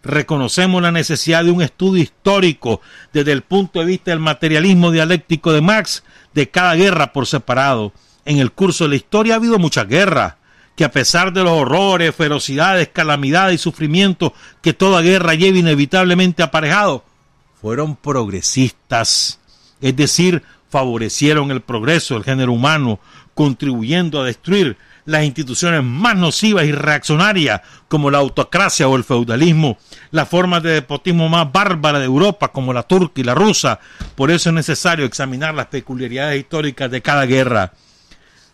Speaker 1: reconocemos la necesidad de un estudio histórico desde el punto de vista del materialismo dialéctico de Marx de cada guerra por separado. En el curso de la historia ha habido muchas guerras, que a pesar de los horrores, ferocidades, calamidades y sufrimientos que toda guerra lleva inevitablemente aparejado, fueron progresistas, es decir, favorecieron el progreso del género humano, contribuyendo a destruir las instituciones más nocivas y reaccionarias como la autocracia o el feudalismo, las formas de despotismo más bárbaras de Europa como la turca y la rusa. Por eso es necesario examinar las peculiaridades históricas de cada guerra.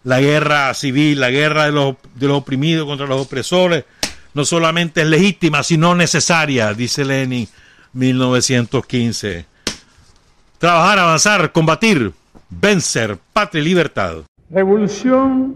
Speaker 1: La guerra civil, la guerra de los, de los oprimidos contra los opresores, no solamente es legítima, sino necesaria, dice Lenin 1915. Trabajar, avanzar, combatir, vencer, patria y libertad.
Speaker 4: Revolución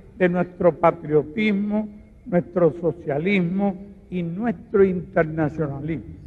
Speaker 4: de nuestro patriotismo, nuestro socialismo y nuestro internacionalismo.